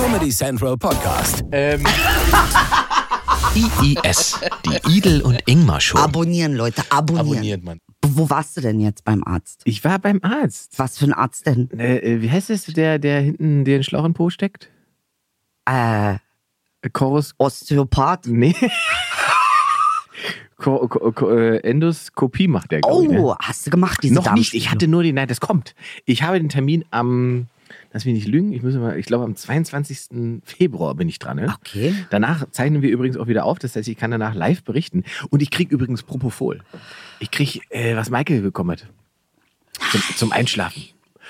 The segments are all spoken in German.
Comedy Central Podcast. Ähm, IIS, die Idel und Ingmar Show. Abonnieren, Leute, abonnieren. abonniert man. Wo warst du denn jetzt beim Arzt? Ich war beim Arzt. Was für ein Arzt denn? Äh, äh, wie heißt es, der, der hinten den Schlauch in den Po steckt? Äh, Chorus. Osteopath? Nee. Ko Ko Ko Endoskopie macht der, glaube ich. Ne? Oh, hast du gemacht, diese Noch nicht. Ich hatte nur die. Nein, das kommt. Ich habe den Termin am. Lass mich nicht lügen. Ich muss mal. Ich glaube, am 22. Februar bin ich dran. Ne? Okay. Danach zeichnen wir übrigens auch wieder auf. Das heißt, ich kann danach live berichten. Und ich kriege übrigens Propofol. Ich kriege, äh, was Michael bekommen hat. Zum, zum Einschlafen.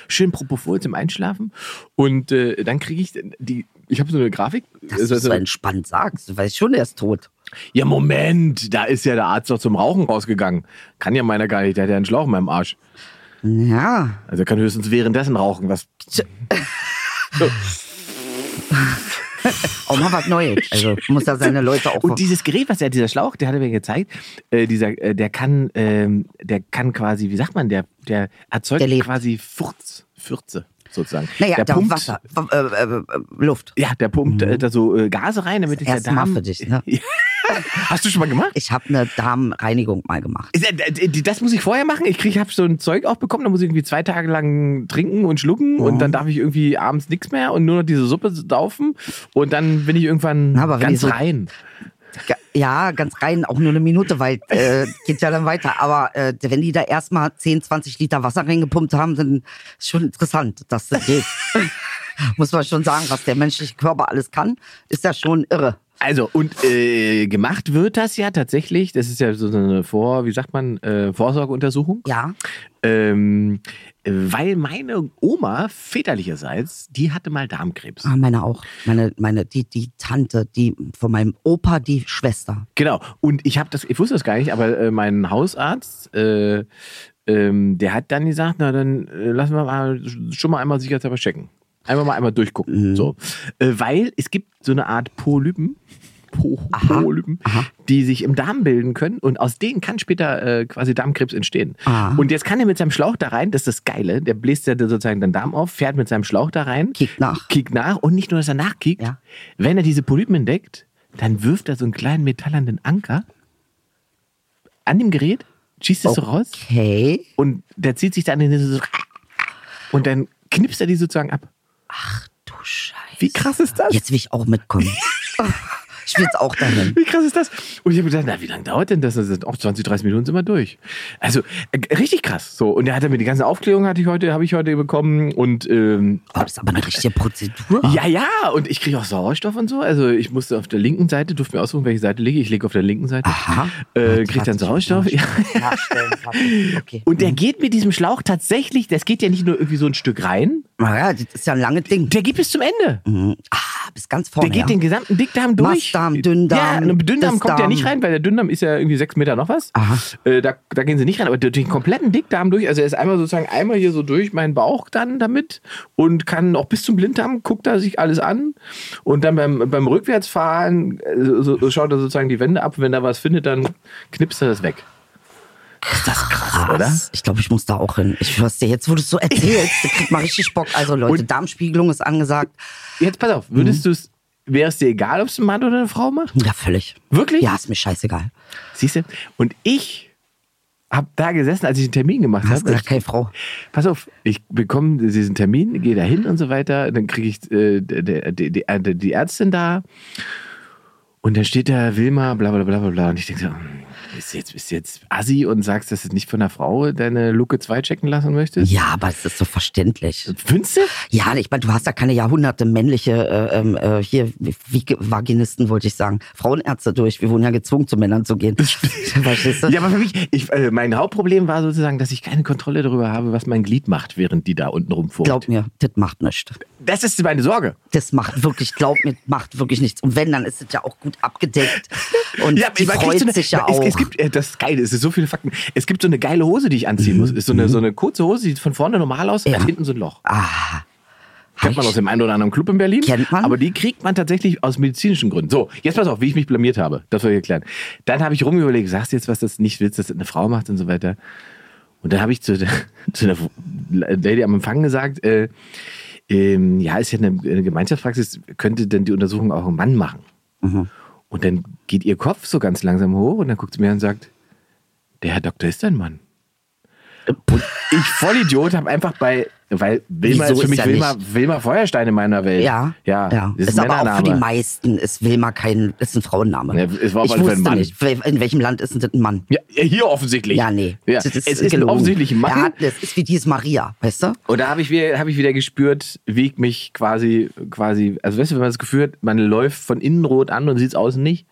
Schön Propofol zum Einschlafen. Und äh, dann kriege ich die. Ich habe so eine Grafik. Dass du Also- so entspannt sagst. Du weißt schon, er ist tot. ja, Moment. Da ist ja der Arzt doch zum Rauchen rausgegangen. Kann ja meiner gar nicht. Der hat ja einen Schlauch in meinem Arsch. Ja. Also er kann höchstens währenddessen rauchen. Was? Auch mal was Neues. Also muss er seine Leute auch. Und dieses Gerät, was er, dieser Schlauch, der hat er mir gezeigt, äh, dieser, äh, der kann, ähm, der kann quasi, wie sagt man, der, der erzeugt Der quasi Furz, Fürze sozusagen. naja, der da pumpt, Wasser, äh, äh, äh, Luft. Ja, der pumpt äh, da so äh, Gase rein, damit sich der Erste Mal Darm. für dich, ne? Hast du schon mal gemacht? Ich habe eine Darmreinigung mal gemacht. Das muss ich vorher machen. Ich krieg, habe so ein Zeug auch bekommen, da muss ich irgendwie zwei Tage lang trinken und schlucken und dann darf ich irgendwie abends nichts mehr und nur noch diese Suppe saufen und dann bin ich irgendwann Na, ganz so- rein. Ja, ganz rein, auch nur eine Minute, weil äh, geht ja dann weiter. Aber äh, wenn die da erstmal 10, 20 Liter Wasser reingepumpt haben, dann ist schon interessant, dass das geht. Muss man schon sagen, was der menschliche Körper alles kann, ist ja schon irre. Also, und äh, gemacht wird das ja tatsächlich, das ist ja so eine Vor, wie sagt man, äh, Vorsorgeuntersuchung. Ja. Ähm, äh, weil meine Oma väterlicherseits, die hatte mal Darmkrebs. Ah, meine auch. Meine, meine, die, die Tante, die von meinem Opa, die Schwester. Genau. Und ich habe das, ich wusste das gar nicht, aber äh, mein Hausarzt, äh, ähm, der hat dann gesagt, na dann äh, lassen wir mal schon mal einmal sicherheitshalber checken. Einfach mal einmal durchgucken. So. Äh, weil es gibt so eine Art Polypen. Po Aha. Polypen, Aha. die sich im Darm bilden können und aus denen kann später äh, quasi Darmkrebs entstehen. Ah. Und jetzt kann er mit seinem Schlauch da rein, das ist das Geile, der bläst ja sozusagen den Darm auf, fährt mit seinem Schlauch da rein, Kickt nach. kickt nach und nicht nur, dass er nachkickt, Ja. wenn er diese Polypen entdeckt, dann wirft er so einen kleinen metallernen Anker an dem Gerät, schießt es so raus Okay. und der zieht sich dann in diese so und dann knipst er die sozusagen ab. Du Scheiße. Wie krass ist das? Jetzt will ich auch mitkommen. ich will jetzt auch dahin. Wie krass ist das? Und ich habe gedacht, na, wie lange dauert denn das? Das sind auch 20, 30 Minuten sind wir durch. Also äh, richtig krass. So und er hat mir die ganze Aufklärung hatte ich heute, habe ich heute bekommen und ähm, Oh, das ist aber eine richtige Prozedur. ja, ja, und ich kriege auch Sauerstoff und so. Also ich musste auf der linken Seite, durfte mir aussuchen, welche Seite lege ich. Ich lege auf der linken Seite. Aha. Äh, krieg dann Sauerstoff. Ja. Okay. Und der geht mit diesem Schlauch tatsächlich, das geht ja nicht nur irgendwie so ein Stück rein, Naja, das ist ja ein langes Ding. der geht bis zum Ende. Ah, bis ganz vorne. Der geht ja. den gesamten Dickdarm durch. Mastdarm, Dünndarm, Ja, Dünndarm kommt ja Dickdarm. nicht rein, weil der Dünndarm ist ja irgendwie sechs Meter noch was. Aha. Äh, da, da gehen sie nicht rein, aber durch den kompletten Dickdarm durch. Also er ist einmal sozusagen einmal hier so durch meinen Bauch dann damit und kann auch bis zum Blinddarm, guckt er sich alles an. Und dann beim, beim Rückwärtsfahren äh, so, so schaut er sozusagen die Wände ab. Wenn er was findet, dann knipst er das weg. Ist das krass, oder? Krass. Ich glaube, ich muss da auch hin. Ich dir, jetzt wo du es so erzählst, da kriegt man richtig Bock. Also Leute, Und- Darmspiegelung ist angesagt. Jetzt pass auf, würdest du es, wäre es dir egal, ob es ein Mann oder eine Frau macht? Ja, völlig. Wirklich? Ja, ist mir scheißegal. Siehst du? Und ich habe da gesessen, als ich den Termin gemacht Hast habe. gesagt, keine Frau. Pass auf, ich bekomme diesen Termin, gehe da hin und so weiter. Dann kriege ich äh, die, die, die, die Ärztin da. Und dann steht da Wilma, bla bla bla bla bla. Und ich denke so, hm, bist du jetzt, bist jetzt assi und sagst, dass du nicht von einer Frau deine Luke 2 checken lassen möchtest? Ja, aber es ist so verständlich. Findest du? Ja, ich meine, du hast da keine Jahrhunderte männliche äh, ähm, äh, hier wie, Vaginisten, wollte ich sagen. Frauenärzte durch. Wir wurden ja gezwungen, zu Männern zu gehen. Verstehst du? Ja, aber für mich, ich, äh, mein Hauptproblem war sozusagen, dass ich keine Kontrolle darüber habe, was mein Glied macht, während die da unten rumfurcht. Glaub mir, das macht nichts. Das ist meine Sorge. Das macht wirklich, glaub mir, macht wirklich nichts. Und wenn, dann ist es ja auch gut abgedeckt. Und Ja, die freut so eine, sich ja es, auch. Es gibt, äh, das ist geil, es ist so viele Fakten. Es gibt so eine geile Hose, die ich anziehen muss. Ist so eine, so eine kurze Hose, die sieht von vorne normal aus, Mhm. Ja. hat hinten so ein Loch. ah, Kennt man aus dem einen oder anderen Club in Berlin. Kennt man. Aber die kriegt man tatsächlich aus medizinischen Gründen. So, jetzt pass auf, wie ich mich blamiert habe. Das soll ich erklären. Dann habe ich rumüberlegt, sagst du jetzt, was das nicht willst, dass das eine Frau macht und so weiter. Und dann habe ich zu, der, zu einer Lady am Empfang gesagt, äh, ähm, ja, ist ja eine, eine Gemeinschaftspraxis, könnte denn die Untersuchung auch ein Mann machen? Mhm. Und dann geht ihr Kopf so ganz langsam hoch und dann guckt sie mir an und sagt, der Herr Doktor ist ein Mann. Und ich Vollidiot habe einfach bei, weil Wilma Wieso ist für ist mich er Wilma, nicht? Wilma Feuerstein in meiner Welt. Ja, ja, ja. Ist, ist, aber auch für die meisten ist Wilma kein, ist ein Frauenname. Ja, es war ich wusste ein Mann. nicht, in welchem Land ist denn das ein Mann? Ja, hier offensichtlich. Ja, nee. Ja. Das es ist ein gelogen. offensichtlich ein Mann. Hat, das ist wie dieses Maria, weißt du? Und da habe ich, wieder- hab ich wieder gespürt, wie ich mich quasi, quasi, also weißt du, wenn man das Gefühl hat, man läuft von innen rot an und sieht es außen nicht.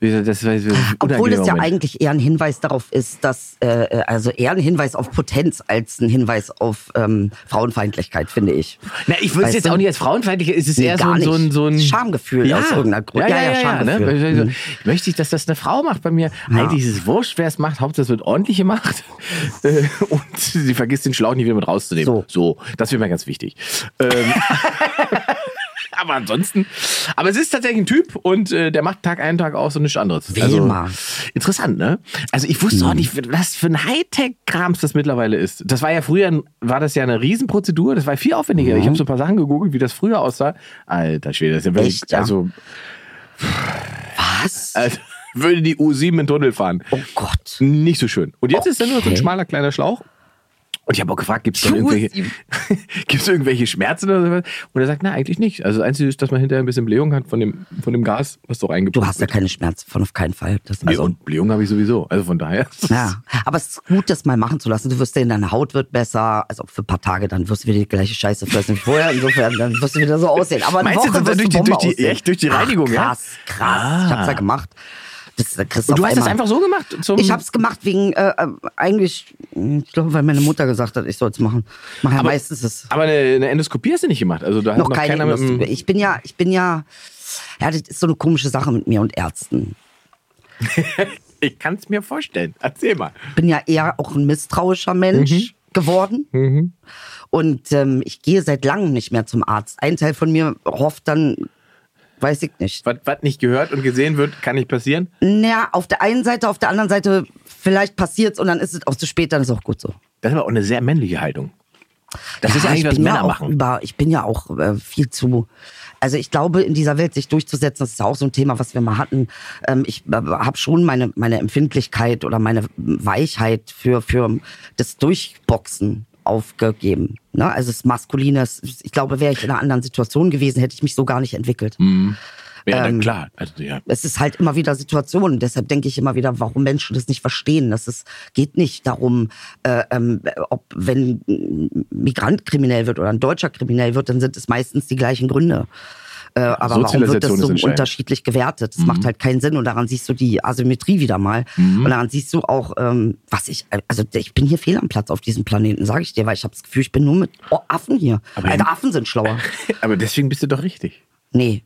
Das war ein Obwohl es ja Moment. eigentlich eher ein Hinweis darauf ist, dass, äh, also eher ein Hinweis auf Potenz als ein Hinweis auf ähm, Frauenfeindlichkeit, finde ich. Na, ich würde es jetzt du? auch nicht als frauenfeindlich, es ist Nee, eher so, ein- so ein, so ein Schamgefühl aus irgendeinem Grund. Ja, Ja, ja, ja, ja, Schamgefühl. Ne? Mhm. Möchte ich, dass das eine Frau macht bei mir? Eigentlich ist es wurscht, wer es macht. Hauptsache es wird ordentlich gemacht. Äh, Und sie vergisst den Schlauch nicht wieder mit rauszunehmen. So. so das wäre mir ganz wichtig. Ähm, aber ansonsten, aber es ist tatsächlich ein Typ und äh, der macht Tag ein, Tag aus und nichts anderes. Wilma. Also, interessant, ne? Also ich wusste Mhm. auch nicht, was für ein Hightech-Krams das mittlerweile ist. Das war ja früher, war das ja eine Riesenprozedur, das war viel aufwendiger. Ich habe so ein paar Sachen gegoogelt, wie das früher aussah. Alter Schwede, das ist ja wirklich, Echt, ja? also, Was? also würde die U7 in Tunnel fahren. oh Gott. Nicht so schön. Und jetzt ist da nur so ein Okay. schmaler kleiner Schlauch. Und ich habe auch gefragt, gibt es irgendwelche, U7. gibt's irgendwelche Schmerzen oder sowas? Und er sagt, na, eigentlich nicht. Also das Einzige ist, dass man hinterher ein bisschen Blähung hat von dem, von dem Gas, was doch reingepumpt Du hast ja keine Schmerzen von auf keinen Fall. Das Also, und Blähung habe ich sowieso. Also von daher. ja. Aber es ist gut, das mal machen zu lassen. Du wirst sehen, deine Haut wird besser. Also für ein paar Tage, dann wirst du wieder die gleiche Scheiße fressen wie vorher. Insofern, dann wirst du wieder so aussehen. Aber eine Meinst du, Woche das wirst durch du die- durch die- durch die Reinigung, Ach, ja? krass, krass. Ich hab's ja gemacht. Das, da kriegst Und du hast das einmal- einfach so gemacht? Zum Ich hab's gemacht wegen, äh, äh, eigentlich, ich glaube, weil meine Mutter gesagt hat, ich soll's machen. Mach ja Aber- meistens ist Aber eine, eine Endoskopie hast du nicht gemacht. Also da hat noch noch keine dem, Ich bin ja, ich bin ja, ja, das ist so eine komische Sache mit mir und Ärzten. Ich kann es mir vorstellen. Erzähl mal. Ich bin ja eher auch ein misstrauischer Mensch Mhm. geworden. Und ähm, ich gehe seit langem nicht mehr zum Arzt. Ein Teil von mir hofft dann, weiß ich nicht. Was, was nicht gehört und gesehen wird, kann nicht passieren. Naja, auf der einen Seite, auf der anderen Seite, vielleicht passiert's und dann ist es auch zu spät, dann ist auch gut so. Das ist aber auch eine sehr männliche Haltung. Das Ja, ist eigentlich, ich was Männer ja auch machen. Über, ich bin ja auch äh, viel zu. Also ich glaube, in dieser Welt sich durchzusetzen, das ist auch so ein Thema, was wir mal hatten. Ähm, ich äh, habe schon meine, meine Empfindlichkeit oder meine Weichheit für, für das Durchboxen aufgegeben. Ne? Also das Maskuline, das- ich glaube, wäre ich in einer anderen Situation gewesen, hätte ich mich so gar nicht entwickelt. Ja, ähm, klar. Also, ja. Es ist halt immer wieder Situationen. Deshalb denke ich immer wieder, warum Menschen das nicht verstehen. Das ist, geht nicht darum, äh, ähm, ob wenn ein Migrant kriminell wird oder ein Deutscher kriminell wird, dann sind es meistens die gleichen Gründe. Äh, aber warum wird das so unterschiedlich gewertet? Das macht halt keinen Sinn und daran siehst du die Asymmetrie wieder mal. Und daran siehst du auch, ähm, was ich, also ich bin hier fehl am Platz auf diesem Planeten, sage ich dir, weil ich habe das Gefühl, ich bin nur mit Affen hier. Aber- also Affen sind schlauer. Aber deswegen bist du doch richtig. Nee.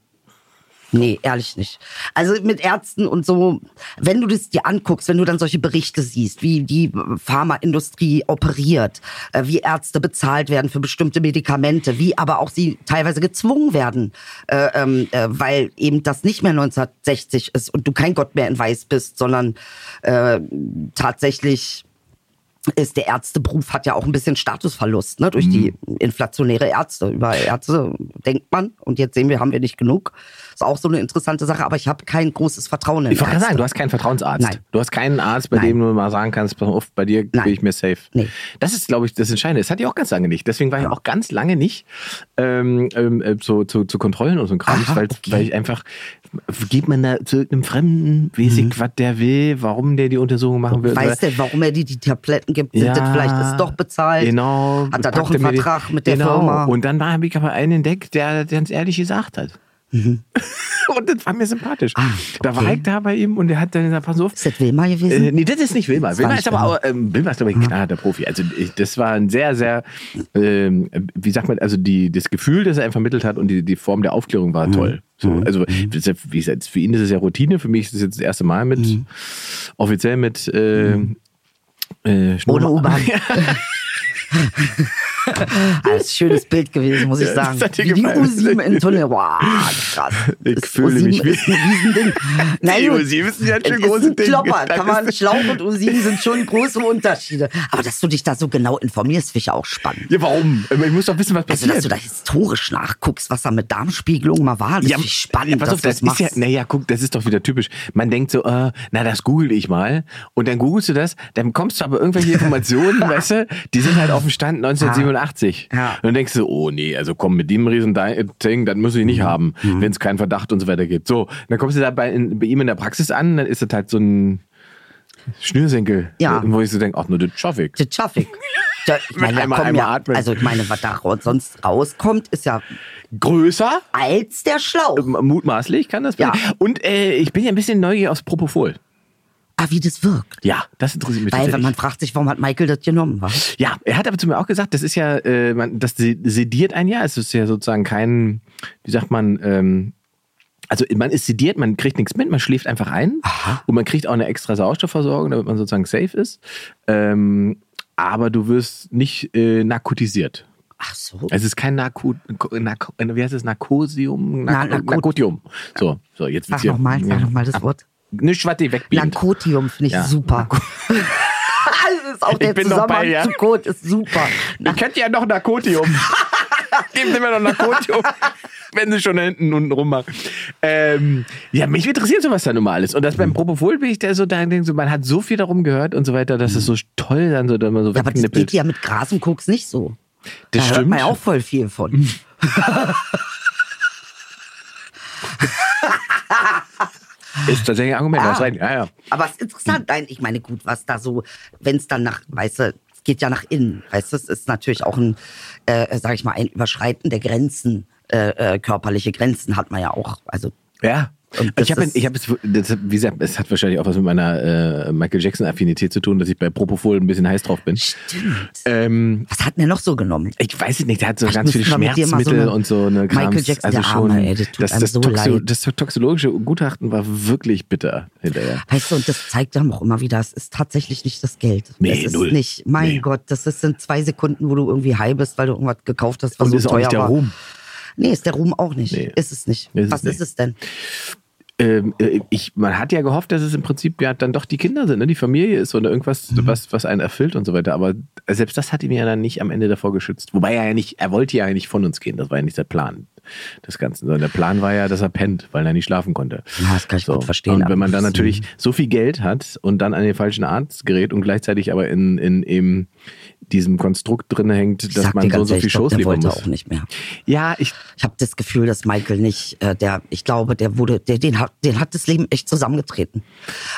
Nee, ehrlich nicht. Also mit Ärzten und so, wenn du das dir anguckst, wenn du dann solche Berichte siehst, wie die Pharmaindustrie operiert, äh, wie Ärzte bezahlt werden für bestimmte Medikamente, wie aber auch sie teilweise gezwungen werden, äh, ähm, äh, weil eben das nicht mehr 1960 ist und du kein Gott mehr in Weiß bist, sondern äh, tatsächlich ist der Ärzteberuf hat ja auch ein bisschen Statusverlust, ne, durch die inflationäre Ärzte. Über Ärzte denkt man und jetzt sehen wir, haben wir nicht genug. Ist auch so eine interessante Sache, aber ich habe kein großes Vertrauen in Ich wollte sagen, du hast keinen Vertrauensarzt. Nein. Du hast keinen Arzt, bei Nein. dem du mal sagen kannst, auf, bei dir Nein. bin ich mir safe. Nee. Das ist, glaube ich, das Entscheidende. Das hatte ich auch ganz lange nicht. Deswegen war ich auch ganz lange nicht ähm, ähm, äh, zu, zu, zu Kontrollen und so ein Kram, Aha, weil, okay. weil ich einfach, geht man da zu irgendeinem Fremden, weiß ich, was der will, warum der die Untersuchung machen will. Mhm. Weiß der, warum er dir die Tabletten gibt? Sind das vielleicht ist doch bezahlt? Genau. Hat er doch einen die- Vertrag mit der genau. Firma? Und dann habe ich aber einen entdeckt, der ganz ehrlich gesagt hat. und das war mir sympathisch. Mhm. Ah, Da war okay. ich da bei ihm und der hat dann gesagt, pass auf. Ist das Wilma gewesen? Äh, nee, das ist nicht Wilma. Das Wilma ist aber Wilma. auch, ähm, Wilma ist, ich, ein knallharter Profi. Also ich, das war ein sehr, sehr, ähm, wie sagt man, also die, das Gefühl, das er einem vermittelt hat und die, die Form der Aufklärung Mhm. war toll. So, also das ist ja, wie gesagt, für ihn ist es ja Routine, für mich ist es jetzt das erste Mal mit, Mhm. offiziell mit äh, äh, Schnurr- Ohne U-Bahn. Ein schönes Bild gewesen, muss ich Ja, sagen. Wie die gefallen. U7 im Tunnel. Wow, krass. Ich Das fühle U7 mich wie- ist ein Riesending. Nein, Die gut. U7 ist ja ein schön Es ist großes Ding. Klopper. Kann man, Schlauch und U7 sind schon große Unterschiede. Aber dass du dich da so genau informierst, finde ich auch spannend. Ja, warum? Ich muss doch wissen, was Also, passiert. dass du da historisch nachguckst, was da mit Darmspiegelung mal war, das finde ich spannend, ja, pass auf, das das ist ja, naja, guck, das ist doch wieder typisch. Man denkt so, äh, na, das google ich mal. Und dann googelst du das, dann kommst du aber irgendwelche Informationen, weißt du, die sind halt auf dem Stand 1987. Ja. Und dann denkst du, oh nee, also komm, mit dem riesen Ding, das muss ich Mhm. nicht haben, wenn es keinen Verdacht und so weiter gibt. So, dann kommst du da bei, in, bei ihm in der Praxis an, dann ist das halt so ein Schnürsenkel, Ja. wo ich so denke, ach, nur das schaff ich. Das schaff ich. Da, ich meine, Einmal- einmal ja, atmen. also ich meine, was da sonst rauskommt, ist ja Größer, als der Schlauch. mutmaßlich kann das Ja. Und äh, ich bin ja ein bisschen neugierig aufs Propofol. Ah, wie das wirkt. Ja, das interessiert mich Weil man fragt sich, warum hat Michael das genommen? wa? Ja, er hat aber zu mir auch gesagt, das ist ja, äh, man, das se- sediert ein ja. Es ist ja sozusagen kein, wie sagt man, ähm, also man ist sediert, man kriegt nichts mit, man schläft einfach ein und man kriegt auch eine extra Sauerstoffversorgung, damit man sozusagen safe ist. Ähm, aber du wirst nicht äh, narkotisiert. Ach so. Es ist kein Narko, Narko wie heißt es, Narkosium? Na, Narko, Narkot- Narkotium. So, so jetzt Sag wird's hier- nochmal, sag nochmal das Wort. Nicht, was die wegbeamt. Lankotium finde ich Ja. super. das ist auch der bin noch bei, Zusammenhang ja. zu Code ist super. Ihr kennt ja noch Narkotium. Geben Sie mir noch Narkotium. Wenn Sie schon da hinten unten rummachen. Ähm, ja, mich interessiert sowas da nun mal alles. Und das beim Propofol bin ich da so, da denke so, man hat so viel darum gehört und so weiter, dass es so toll dann so, dann mal so Ja, aber das geht ja mit Gras und Koks nicht so. Das da hört stimmt. man ja auch voll viel von. Ist tatsächlich ein Argument. Ah. recht. Ja, ja. Aber es ist interessant. Nein, ich meine, gut, was da so, wenn es dann nach, weißt du, es geht ja nach innen. Weißt du, es ist natürlich auch ein, äh, sag ich mal, ein Überschreiten der Grenzen, äh, äh, körperliche Grenzen hat man ja auch. Also, Ja. Ich habe, ist- ich habe es, wie gesagt, es hat wahrscheinlich auch was mit meiner äh, Michael Jackson Affinität zu tun, dass ich bei Propofol ein bisschen heiß drauf bin. stimmt. Ähm, Was hat denn der noch so genommen? ich weiß es nicht, der hat so Vielleicht ganz viele so Schmerzmittel eine und so eine Michael Krams. Jackson, also schon, Arme, ey, das das, das, so Toxo, das toxologische Gutachten war wirklich bitter hinterher. Weißt du, und das zeigt dann auch immer wieder, es ist tatsächlich nicht das Geld. Nee, es ist null. nicht, mein Nee. Gott, das ist in zwei Sekunden, wo du irgendwie high bist, weil du irgendwas gekauft hast, was Und so ist auch teuer nicht der war. Ruhm. Nee, ist der Ruhm auch nicht. Nee. Ist es nicht. Ist es was nicht. ist es denn? Ähm, äh, ich, man hat ja gehofft, dass es im Prinzip ja dann doch die Kinder sind, ne? die Familie ist oder irgendwas, Mhm. was, was einen erfüllt und so weiter. Aber selbst das hat ihn ja dann nicht am Ende davor geschützt. Wobei er ja nicht, er wollte ja nicht von uns gehen. Das war ja nicht der Plan des Ganzen. Sondern der Plan war ja, dass er pennt, weil er nicht schlafen konnte. Ja, das kann ich gut verstehen, Und wenn man dann das- natürlich so viel Geld hat und dann an den falschen Arzt gerät und gleichzeitig aber in, in eben diesem Konstrukt drin hängt, Ich dass man so so viel Shows liefern wollte muss. auch nicht mehr. Ja, ich, Ich habe das Gefühl, dass Michael nicht, äh, der, ich glaube, der wurde, der, den hat, den hat das Leben echt zusammengetreten.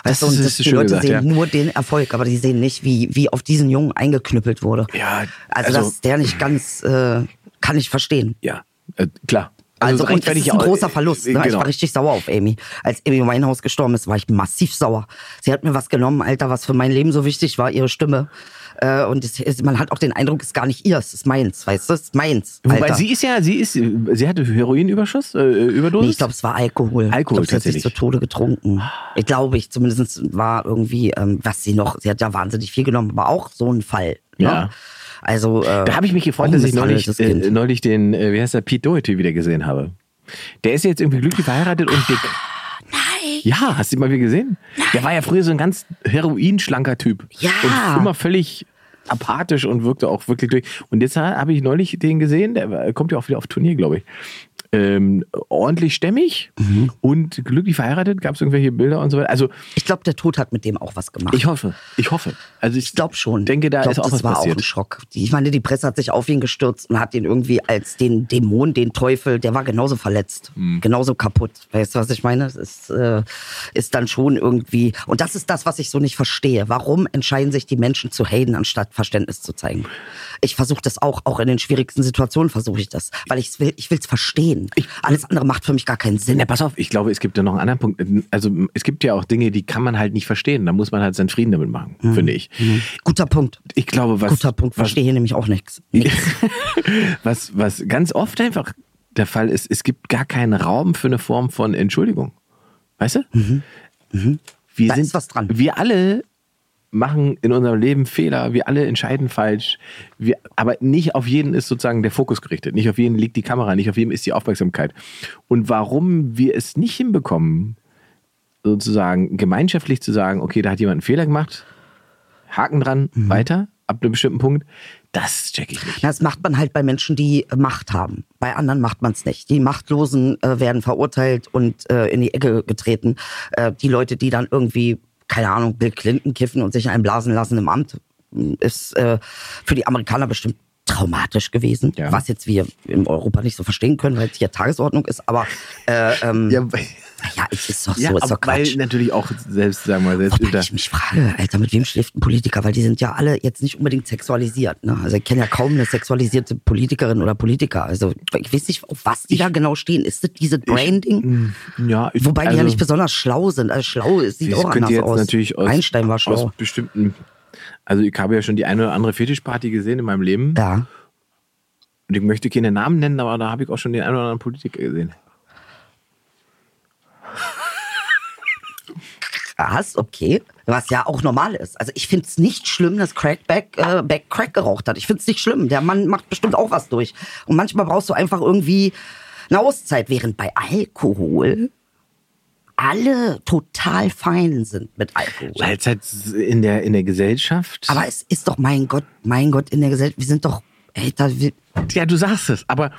Das Weißt du, und ist- das, ist die Leute gesagt, sehen ja. nur den Erfolg, aber die sehen nicht, wie, wie auf diesen Jungen eingeknüppelt wurde. Ja, also, also- dass der nicht ganz, äh, kann ich verstehen. ja, äh, klar. Also, und das ist ein großer Verlust. Ne? Genau. Ich war richtig sauer auf Amy. Als Amy Winehouse gestorben ist, war ich massiv sauer. Sie hat mir was genommen, Alter, was für mein Leben so wichtig war, ihre Stimme. Äh, und es, man hat auch den Eindruck, es ist gar nicht ihr, es ist meins, weißt du, es ist meins. Wobei Alter. sie ist ja, sie ist, sie hatte Heroinüberschuss, äh, Überdosis. Nee, ich glaube, es war Alkohol. Alkohol, ich glaub, sie hat sich zu Tode getrunken. Ich glaube, ich zumindest war irgendwie, ähm, was sie noch, sie hat ja wahnsinnig viel genommen, aber auch so ein Fall. Ne? Also, äh, da habe ich mich gefreut, dass ich neulich, äh, neulich den, äh, wie heißt der, Pete Doherty wieder gesehen habe. Der ist jetzt irgendwie glücklich verheiratet und dick. Nein. Ja, hast du ihn mal wieder gesehen? Der war ja früher so ein ganz heroinschlanker Typ. Ja. Und immer völlig apathisch und wirkte auch wirklich durch. Und jetzt habe ich neulich den gesehen, der war- kommt ja auch wieder auf Turnier, glaube ich. Ähm, ordentlich stämmig Mhm. und glücklich verheiratet. Gab es irgendwelche Bilder und so weiter. Also Ich glaube, der Tod hat mit dem auch was gemacht. ich hoffe, ich hoffe. Also ich, Ich glaube schon. denke, da ich glaub, ist auch das was war passiert. auch ein Schock. Ich meine, die Presse hat sich auf ihn gestürzt und hat ihn irgendwie als den Dämon, den Teufel, der war genauso verletzt, Hm. genauso kaputt. Weißt du, was ich meine? Es ist, äh, ist dann schon irgendwie. Und das ist das, was ich so nicht verstehe. Warum entscheiden sich die Menschen zu haten, anstatt Verständnis zu zeigen? Ich versuche das auch, auch in den schwierigsten Situationen versuche ich das, weil ich will, ich will es verstehen. Alles andere macht für mich gar keinen Sinn. Ja, pass auf, ich glaube, es gibt ja noch einen anderen Punkt. Also es gibt ja auch Dinge, die kann man halt nicht verstehen. Da muss man halt seinen Frieden damit machen, finde ich. Guter Punkt. Ich glaube, was, Mhm. Guter Punkt. Verstehe hier nämlich auch nichts. was, was ganz oft einfach der Fall ist, es gibt gar keinen Raum für eine Form von Entschuldigung. Weißt du? Wir Mhm. Da sind, ist was dran. Wir alle machen in unserem Leben Fehler, wir alle entscheiden falsch, wir, aber nicht auf jeden ist sozusagen der Fokus gerichtet, nicht auf jeden liegt die Kamera, nicht auf jedem ist die Aufmerksamkeit. Und warum wir es nicht hinbekommen, sozusagen gemeinschaftlich zu sagen, okay, da hat jemand einen Fehler gemacht, Haken dran, Mhm. weiter, ab einem bestimmten Punkt, das check ich nicht. Das macht man halt bei Menschen, die Macht haben. Bei anderen macht man es nicht. Die Machtlosen äh, werden verurteilt und äh, in die Ecke getreten. Äh, die Leute, die dann irgendwie, keine Ahnung, Bill Clinton kiffen und sich einblasen lassen im Amt, ist äh, für die Amerikaner bestimmt traumatisch gewesen. Ja. Was jetzt wir in Europa nicht so verstehen können, weil es hier Tagesordnung ist. Aber äh, ähm, ja, Ja, es ist doch so, ja ist doch weil Quatsch. natürlich auch selbst, sagen wir mal, selbst Wobei ich mich frage, Alter, mit wem schläft ein Politiker? Weil die sind ja alle jetzt nicht unbedingt sexualisiert. Ne? Also ich kenne ja kaum eine sexualisierte Politikerin oder Politiker. Also ich weiß nicht, auf was die da genau stehen. Ist das dieses Branding? ja, ich, Wobei die ja also- nicht besonders schlau sind. Also schlau ist, sieht auch anders jetzt aus. natürlich aus, Einstein war schlau. aus bestimmten. Also ich habe ja schon die eine oder andere Fetischparty gesehen in meinem Leben. Ja. Und ich möchte keine Namen nennen, aber da habe ich auch schon den einen oder anderen Politiker gesehen. Krass, okay. Was ja auch normal ist. Also ich finde es nicht schlimm, dass Crackback äh, Back Crack geraucht hat. Ich finde es nicht schlimm. Der Mann macht bestimmt auch was durch. Und manchmal brauchst du einfach irgendwie eine Auszeit, während bei Alkohol alle total fein sind mit Alkohol. Weil es halt in der, in der Gesellschaft. Aber es ist doch, mein Gott, mein Gott, in der Gesellschaft, wir sind doch, ey, ja, du sagst es. Aber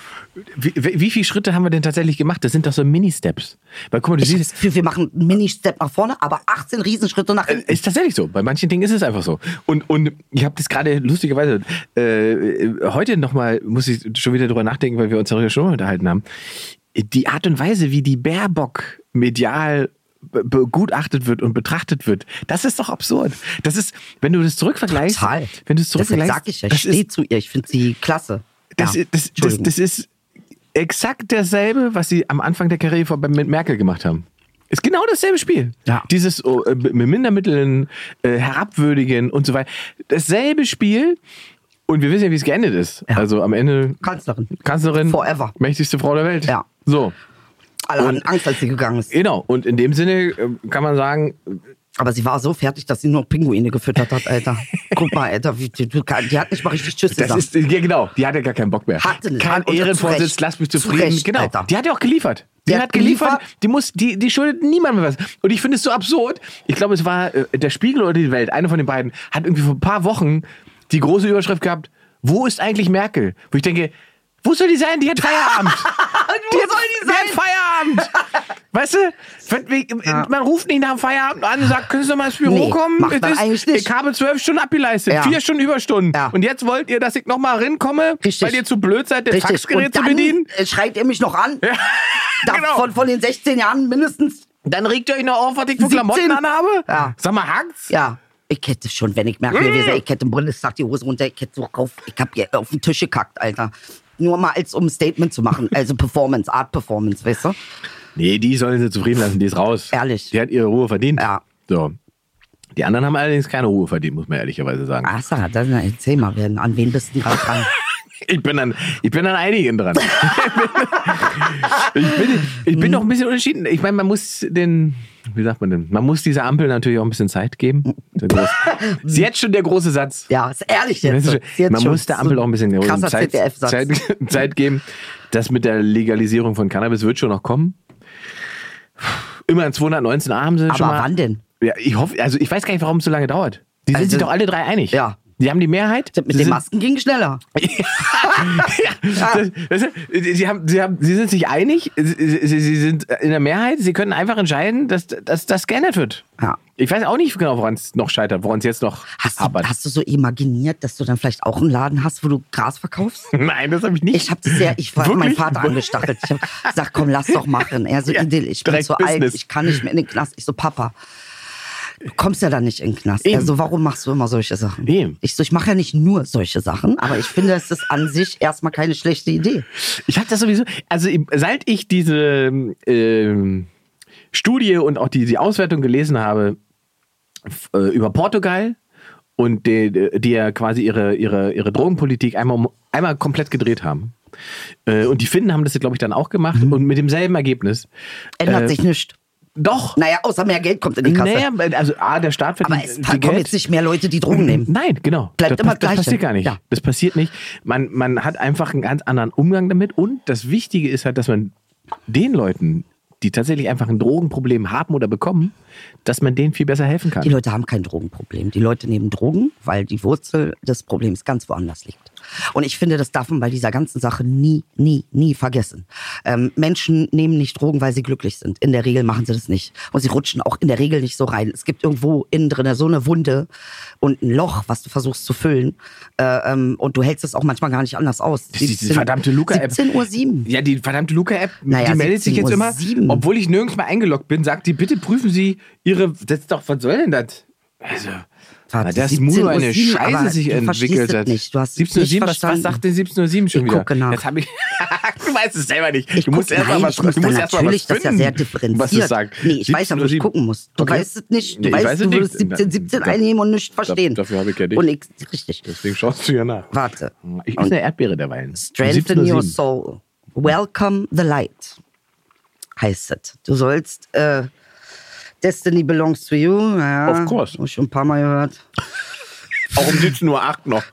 wie, wie viele Schritte haben wir denn tatsächlich gemacht? Das sind doch so Mini-Steps. Weil guck mal, du ich siehst, Gefühl, wir machen einen Mini-Step nach vorne, aber 18 Riesenschritte nach hinten. Ist tatsächlich so. Bei manchen Dingen ist es einfach so. Und, und ich habe das gerade lustigerweise äh, heute nochmal, muss ich schon wieder drüber nachdenken, weil wir uns darüber schon mal unterhalten haben. Die Art und Weise, wie die Baerbock medial begutachtet wird und betrachtet wird, das ist doch absurd. Das ist, wenn du das zurückvergleichst, Total. wenn du es zurückvergleichst, sag ich ja, ich das stehe zu ihr, ich finde sie klasse. das, ja. ist- das, das, das ist exakt dasselbe, was sie am Anfang der Karriere mit Merkel gemacht haben. Ist genau dasselbe Spiel. Ja. Dieses oh, äh, mit Mindermitteln, äh, herabwürdigen und so weiter. Dasselbe Spiel. Und wir wissen ja, wie es geendet ist. Ja. Also am Ende Kanzlerin. Kanzlerin, Forever. mächtigste Frau der Welt. Ja. So, Alle hatten Und- Angst, als sie gegangen ist. genau. Und in dem Sinne äh, kann man sagen, Aber sie war so fertig, dass sie nur noch Pinguine gefüttert hat, Alter. Guck mal, Alter, die, du, die hat nicht mal richtig Tschüss das gesagt. ist, ja genau, die hatte gar keinen Bock mehr. Hatte. Kein zu Ehrenvorsitz, lass mich Zu zufrieden. Recht, genau. Alter. Die hat ja auch geliefert. Die, Die hat geliefert, geliefert. die muss, die, die schuldet niemandem was. Und ich finde es so absurd. Ich glaube, es war äh, der Spiegel oder die Welt, einer von den beiden, hat irgendwie vor ein paar Wochen die große Überschrift gehabt, wo ist eigentlich Merkel? Wo ich denke, wo soll die sein? Die hat Feierabend. Wo hat, soll die Die hat Feierabend. Weißt du, wir- man ruft nicht nach dem Feierabend an und sagt, können Sie doch mal ins Büro Nee, kommen? ist-. Ich habe zwölf Stunden abgeleistet, Ja. vier Stunden Überstunden. Ja. Und jetzt wollt ihr, dass ich noch mal rinkomme, Richtig. weil ihr zu blöd seid, das Richtig. Faxgerät zu bedienen? äh, schreit ihr mich noch an. Ja. Genau. von, von den 16 Jahren mindestens. Dann regt ihr euch noch auf, was ich für 17. Klamotten anhabe? Ja. Sag mal, hackt's? Ja. Ich hätte schon, wenn ich merke, Mm. ich hätte im Bundestag die Hose runter, ich hätte so auf, ich hab auf den Tisch gekackt, Alter. Nur mal als um ein Statement zu machen. Also Performance, Art Performance, weißt du? Nee, die sollen sie zufrieden lassen, die ist raus. Ehrlich. Die hat ihre Ruhe verdient. Ja. So. Die anderen haben allerdings keine Ruhe verdient, muss man ehrlicherweise sagen. Ach, Sarah, dann erzähl mal, an wen bist du gerade dran? Ich bin an, ich bin an einigen dran. ich bin, ich bin noch ein bisschen unentschieden. Ich meine, man muss den, wie sagt man denn? Man muss dieser Ampel natürlich auch ein bisschen Zeit geben. Ist jetzt schon der große Satz. Ja, ist ehrlich jetzt. Ist jetzt man schon muss der so Ampel auch ein bisschen krasser Zeit. Zeit, Zeit geben. Das mit der Legalisierung von Cannabis wird schon noch kommen. Immerhin 219 A haben sie schon Aber mal. wann denn? Ja, ich hoffe, also ich weiß gar nicht, warum es so lange dauert. Die sind Also- sich doch alle drei einig. Ja. Die haben die Mehrheit. Mit Sie den Masken ging schneller. ja, das, das, sie, haben, sie, haben, sie sind sich einig, sie, sie, sie sind in der Mehrheit, sie können einfach entscheiden, dass, dass das geändert wird. Ja. Ich weiß auch nicht genau, woran es noch scheitert, woran es jetzt noch Hast du, hast du so imaginiert, dass du dann vielleicht auch einen Laden hast, wo du Gras verkaufst? Nein, das habe ich nicht. Ich habe das ja, ich war meinen? Vater angestachelt. Ich habe gesagt, komm, lass doch machen. Er so, Ja, ich bin direkt zu alt, Business. ich kann nicht mehr in den Knast. Ich so, Papa, du kommst ja da nicht in den Knast. Eben. Er so, warum machst du immer solche Sachen? Eben. Ich so, ich mache ja nicht nur solche Sachen, aber ich finde, es ist an sich erstmal keine schlechte Idee. Ich habe das sowieso, also seit ich diese ähm, Studie und auch die, die Auswertung gelesen habe äh, über Portugal und die, die ja quasi ihre, ihre, ihre Drogenpolitik einmal, einmal komplett gedreht haben. Äh, und die Finnen haben das, glaube ich, dann auch gemacht und mit demselben Ergebnis. Ändert Äh, sich nichts. Doch. Naja, außer mehr Geld kommt in die Kasse. Naja, also A, der Staat verdient Aber es kommen Geld. jetzt nicht mehr Leute, die Drogen nehmen. Nein, genau. Bleibt das, immer das, das Gleiche. passiert gar nicht. Ja. Das passiert nicht. Man, man hat einfach einen ganz anderen Umgang damit. Und das Wichtige ist halt, dass man den Leuten, die tatsächlich einfach ein Drogenproblem haben oder bekommen, dass man denen viel besser helfen kann. Die Leute haben kein Drogenproblem. Die Leute nehmen Drogen, weil die Wurzel des Problems ganz woanders liegt. Und ich finde, das darf man bei dieser ganzen Sache nie, nie, nie vergessen. Ähm, Menschen nehmen nicht Drogen, weil sie glücklich sind. In der Regel machen sie das nicht. Und sie rutschen auch in der Regel nicht so rein. Es gibt irgendwo innen drin so eine Wunde und ein Loch, was du versuchst zu füllen. Äh, ähm, und du hältst es auch manchmal gar nicht anders aus. Das ist diese verdammte Luca-App. 17 Uhr 7. Ja, die verdammte Luca-App, Naja, die meldet sich jetzt immer, 17:07. obwohl ich nirgends mal eingeloggt bin, sagt die, bitte prüfen Sie Ihre, das ist doch, was soll denn das? Also, Warte, dass 17:07, Mudo eine Scheiße sich entwickelt hat. nicht. Du hast es 17:07, nicht was, was sagt denn 17.07 schon Ich wieder? gucke nach. Jetzt hab ich, du weißt es selber nicht. Ich du musst guck- erst mal nein, was, ich du musst erst mal was natürlich das ja finden, sehr differenziert. Was es sagt. Nee, ich weiß, aber ich 17:07. gucken muss. Du Okay. weißt es nicht. Du Nee, ich weißt, weiß du es würdest nicht. 17, 17 Da- einnehmen und nicht verstehen. dafür habe ich ja dich. Und ich, richtig. Deswegen schaust du ja nach. Warte. Ich esse eine Erdbeere derweil. Strengthen 17:07. your soul. Welcome the light. Heißt es. Du sollst, äh, Destiny belongs to you. Ja, Of course. Hab ich schon ein paar Mal gehört. Auch um 17.08 Uhr noch.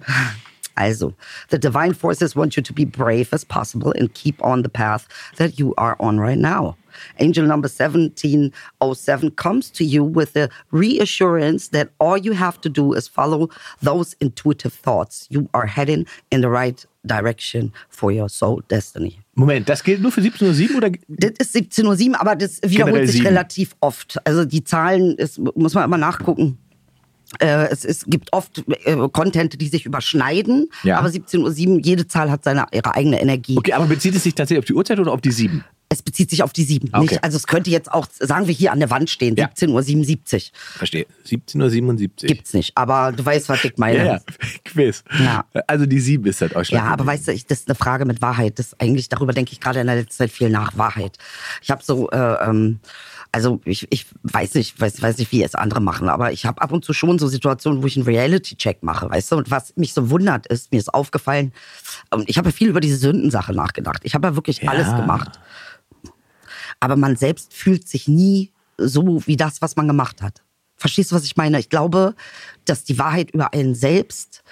Also, the divine forces want you to be brave as possible and keep on the path that you are on right now. Angel number 1707 comes to you with the reassurance that all you have to do is follow those intuitive thoughts. You are heading in the right direction for your soul destiny. Moment, das gilt nur für 17.07 Uhr oder? Das ist 17.07 Uhr, aber das wiederholt sich relativ oft. Also die Zahlen, ist, muss man immer nachgucken. Äh, es, es gibt oft äh, Content, die sich überschneiden, Ja. aber 17.07 Uhr, jede Zahl hat seine, ihre eigene Energie. Okay, aber bezieht es sich tatsächlich auf die Uhrzeit oder auf die 7? Es bezieht sich auf die 7. Okay. Nicht, also es könnte jetzt auch, sagen wir hier an der Wand stehen, Ja. 17.77 Uhr. Verstehe. 17.77 Uhr. Gibt's nicht, aber du weißt, was ich meine. Ja, ja. Quiz. Ja. Also die 7 ist halt Ja, ausschlaggebend. aber weißt du, ich, das ist eine Frage mit Wahrheit. Das eigentlich darüber denke ich gerade in der letzten Zeit viel nach Wahrheit. Ich habe so, äh, ähm, also ich, ich weiß nicht, weiß, weiß nicht, wie es andere machen, aber ich habe ab und zu schon so Situationen, wo ich einen Reality-Check mache, weißt du. Und was mich so wundert ist, mir ist aufgefallen, und ich habe ja viel über diese Sündensache nachgedacht. Ich habe ja wirklich Ja. alles gemacht. Aber man selbst fühlt sich nie so wie das, was man gemacht hat. Verstehst du, was ich meine? Ich glaube, dass die Wahrheit über einen selbst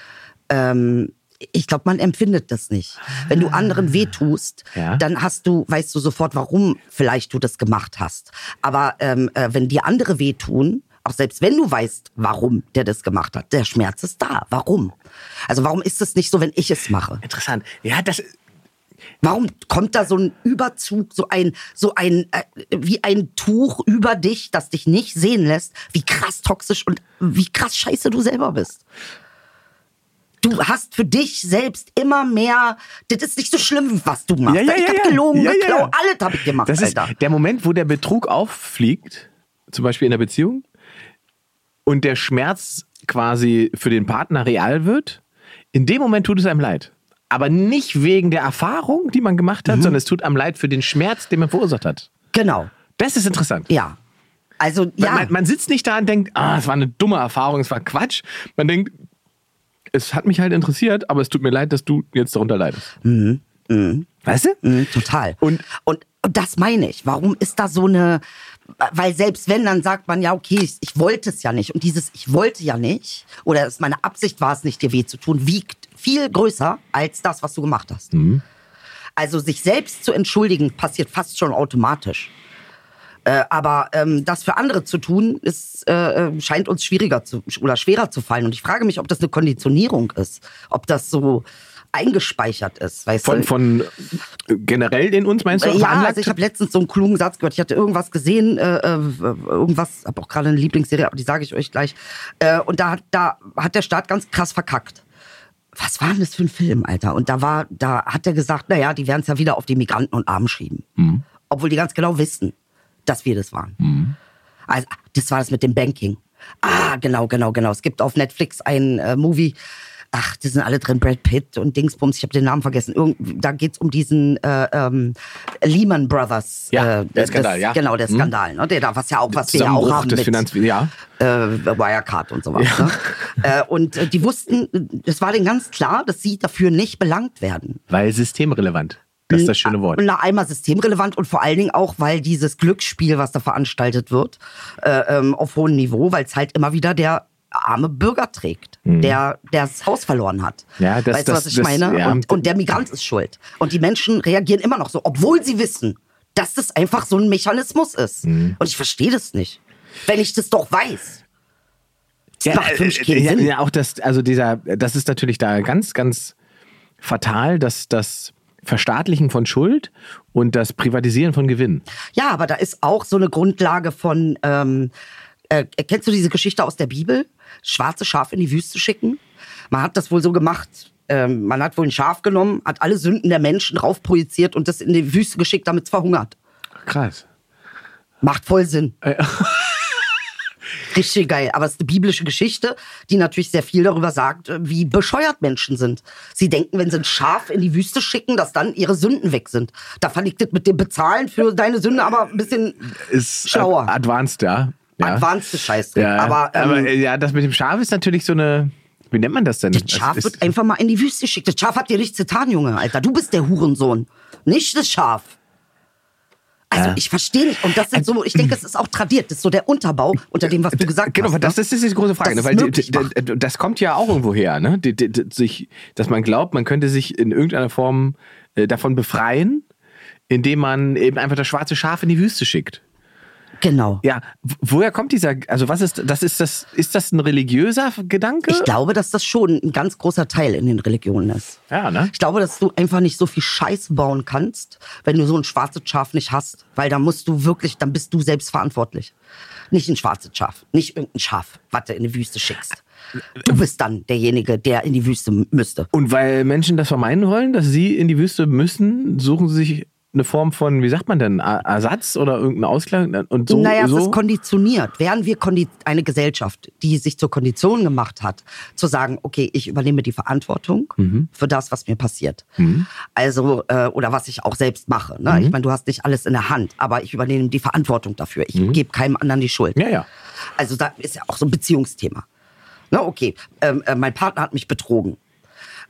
ähm, ich glaube, man empfindet das nicht. Wenn du anderen wehtust, Ja. dann hast du, weißt du sofort, warum vielleicht du das gemacht hast. Aber ähm, äh, wenn dir andere wehtun, auch selbst wenn du weißt, warum der das gemacht hat, der Schmerz ist da. Warum? Also warum ist es nicht so, wenn ich es mache? Interessant. Ja, das. Warum kommt da so ein Überzug, so ein, so ein, äh, wie ein Tuch über dich, das dich nicht sehen lässt, wie krass toxisch und wie krass scheiße du selber bist? Du hast für dich selbst immer mehr, das ist nicht so schlimm, was du machst. Ja, ja, ich ja, hab ja. gelogen, Ja, geklaut, ja. alles hab ich gemacht, Das ist Alter. der Moment, wo der Betrug auffliegt, zum Beispiel in der Beziehung, und der Schmerz quasi für den Partner real wird. In dem Moment tut es einem leid. Aber nicht wegen der Erfahrung, die man gemacht Mhm. hat, sondern es tut einem leid für den Schmerz, den man verursacht hat. Genau, Das ist interessant. ja. Also, ja. Man, man sitzt nicht da und denkt, ah, es war eine dumme Erfahrung, es war Quatsch. Man denkt, es hat mich halt interessiert, aber es tut mir leid, dass du jetzt darunter leidest. Weißt du? Mhm, total. Und- und, und das meine ich. Warum ist da so eine. Weil selbst wenn, dann sagt man ja, okay, ich, ich wollte es ja nicht. Und dieses Ich wollte ja nicht, oder es meine Absicht war es nicht, dir weh zu tun, wiegt viel größer als das, was du gemacht hast. Also sich selbst zu entschuldigen, passiert fast schon automatisch. Äh, aber ähm, das für andere zu tun, ist, äh, äh, scheint uns schwieriger zu, oder schwerer zu fallen. Und ich frage mich, ob das eine Konditionierung ist, ob das so eingespeichert ist. Weißt Von, du? von äh, generell in uns, meinst du? Ja, veranlagt? also ich habe letztens so einen klugen Satz gehört. Ich hatte irgendwas gesehen, äh, äh, irgendwas, habe auch gerade eine Lieblingsserie, aber die sage ich euch gleich. Äh, und da, hat- da hat der Staat ganz krass verkackt. Was war denn das für ein Film, Alter? Und da war, da hat er gesagt, naja, die werden es ja wieder auf die Migranten und Armen schieben. Mhm. Obwohl die ganz genau wissen, dass wir das waren. Also, das war das mit dem Banking. Ah, genau, genau, genau. Es gibt auf Netflix ein äh, Movie. Ach, die sind alle drin, Brad Pitt und Dingsbums, ich habe den Namen vergessen. Irgend, da geht's um diesen äh, ähm, Lehman Brothers. Ja, äh, der Skandal, das, ja. Genau, der Hm. Skandal. Ne? Der da, was ja auch, was wir ja auch haben des mit Finanz... Ja. äh, Wirecard und sowas. Ja. Ne? Äh, und äh, die wussten, es war denen ganz klar, dass sie dafür nicht belangt werden. Weil systemrelevant. Das ist das schöne Wort. Na, einmal systemrelevant und vor allen Dingen auch, weil dieses Glücksspiel, was da veranstaltet wird, äh, ähm, auf hohem Niveau, weil es halt immer wieder der arme Bürger trägt, der der das Haus verloren hat. Mhm. Ja, das- weißt du, das- was ich das- meine? ja. Und, und der Migrant ist schuld. Und die Menschen reagieren immer noch so, obwohl sie wissen, dass das einfach so ein Mechanismus ist. Mhm. Und ich verstehe das nicht. Wenn ich das doch weiß. Das macht für mich äh, keinen ja, Sinn. ja, auch das, also dieser, das ist natürlich da ganz, ganz fatal, dass das Verstaatlichen von Schuld und das Privatisieren von Gewinn. Ja, aber da ist auch so eine Grundlage von, ähm, äh, kennst du diese Geschichte aus der Bibel? Schwarze Schafe in die Wüste schicken? Man hat das wohl so gemacht. Ähm, man hat wohl ein Schaf genommen, hat alle Sünden der Menschen drauf projiziert und das in die Wüste geschickt, damit es verhungert. Krass. Macht voll Sinn. Richtig geil. Aber es ist eine biblische Geschichte, die natürlich sehr viel darüber sagt, äh, wie bescheuert Menschen sind. Sie denken, wenn sie ein Schaf in die Wüste schicken, dass dann ihre Sünden weg sind. Da verliegt es mit dem Bezahlen für deine Sünde aber ein bisschen Ist schlauer. ad- advanced, ja. Ja. Advanced Scheißdreck. Ja, aber, ähm, aber äh, ja, das mit dem Schaf ist natürlich so eine. Wie nennt man das denn? das Schaf ist, wird einfach mal in die Wüste geschickt. Das Schaf hat dir nichts getan, Junge, Alter. Du bist der Hurensohn. Nicht das Schaf. Also Ja. ich verstehe nicht. Und das sind so, ich denke, es ist auch tradiert. Das ist so der Unterbau unter dem, was du gesagt Genau, hast. aber das, ne? das ist die große Frage, Das ne? weil das kommt ja auch irgendwo her, ne? D- d- d- sich, dass man glaubt, man könnte sich in irgendeiner Form äh, davon befreien, indem man eben einfach das schwarze Schaf in die Wüste schickt. Genau. Ja, woher kommt dieser, also was ist, das ist das, ist das ein religiöser Gedanke? Ich glaube, dass das schon ein ganz großer Teil in den Religionen ist. Ja, ne? Ich glaube, dass du einfach nicht so viel Scheiß bauen kannst, wenn du so ein schwarzes Schaf nicht hast. Weil da musst du wirklich, dann bist du selbst verantwortlich. Nicht ein schwarzes Schaf. Nicht irgendein Schaf, was du in die Wüste schickst. Du bist dann derjenige, der in die Wüste müsste. Und weil Menschen das vermeiden wollen, dass sie in die Wüste müssen, suchen sie sich eine Form von, wie sagt man denn, Ersatz oder irgendeinen Ausgleich und so. naja, so? es ist konditioniert. Wären wir kondi eine Gesellschaft, die sich zur Kondition gemacht hat, zu sagen, okay, ich übernehme die Verantwortung Mhm. für das, was mir passiert. Also, äh, oder was ich auch selbst mache. Ne? Mhm. Ich meine, du hast nicht alles in der Hand, aber ich übernehme die Verantwortung dafür. Ich gebe keinem anderen die Schuld. Mhm. Ja, ja. Also da ist ja auch so ein Beziehungsthema. Na, okay, ähm, äh, mein Partner hat mich betrogen.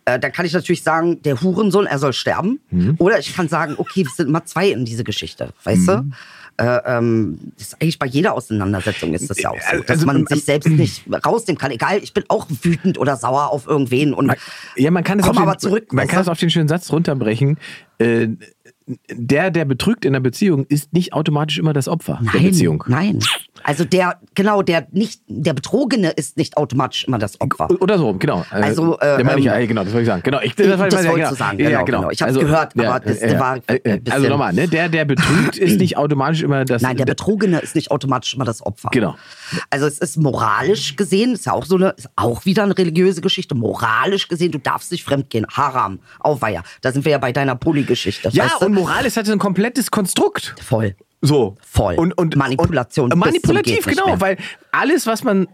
Äh, dann kann ich natürlich sagen, der Hurensohn, er soll sterben. Mhm. Oder ich kann sagen, okay, es sind immer zwei in diese Geschichte, weißt Mhm. du? Äh, ähm, das ist eigentlich bei jeder Auseinandersetzung ist das ja auch so, dass Also, man ähm, sich selbst nicht rausnehmen kann. Egal, ich bin auch wütend oder sauer auf irgendwen und Ja, man kann es auf den, aber zurück. Man kann es auf den schönen Satz runterbrechen. Äh, der, der betrügt in der Beziehung, ist nicht automatisch immer das Opfer der Nein, Beziehung. nein. Also der, genau, der nicht, der Betrogene ist nicht automatisch immer das Opfer. Oder so, genau. Äh, Also, äh, der meine ich, ähm, äh, genau, das wollte ich sagen. Genau, ich, Das wolltest ja, du genau. sagen, Ja, genau, genau. genau. Ich hab's gehört, aber das war äh, äh, Also nochmal, ne? der, der betrügt, ist nicht automatisch immer das. Nein, der Betrogene ist nicht automatisch immer das Opfer. Genau. Also es ist moralisch gesehen, ist ja auch so eine, ist auch wieder eine religiöse Geschichte. Moralisch gesehen, du darfst nicht fremdgehen. Haram, Auweiher. Da sind wir ja bei deiner Pulli-Geschichte. Ja, weißt du? und Moral ist halt so ein komplettes Konstrukt. voll. So. Voll. Und, und, Manipulation Und manipulativ, genau, weil alles, was man.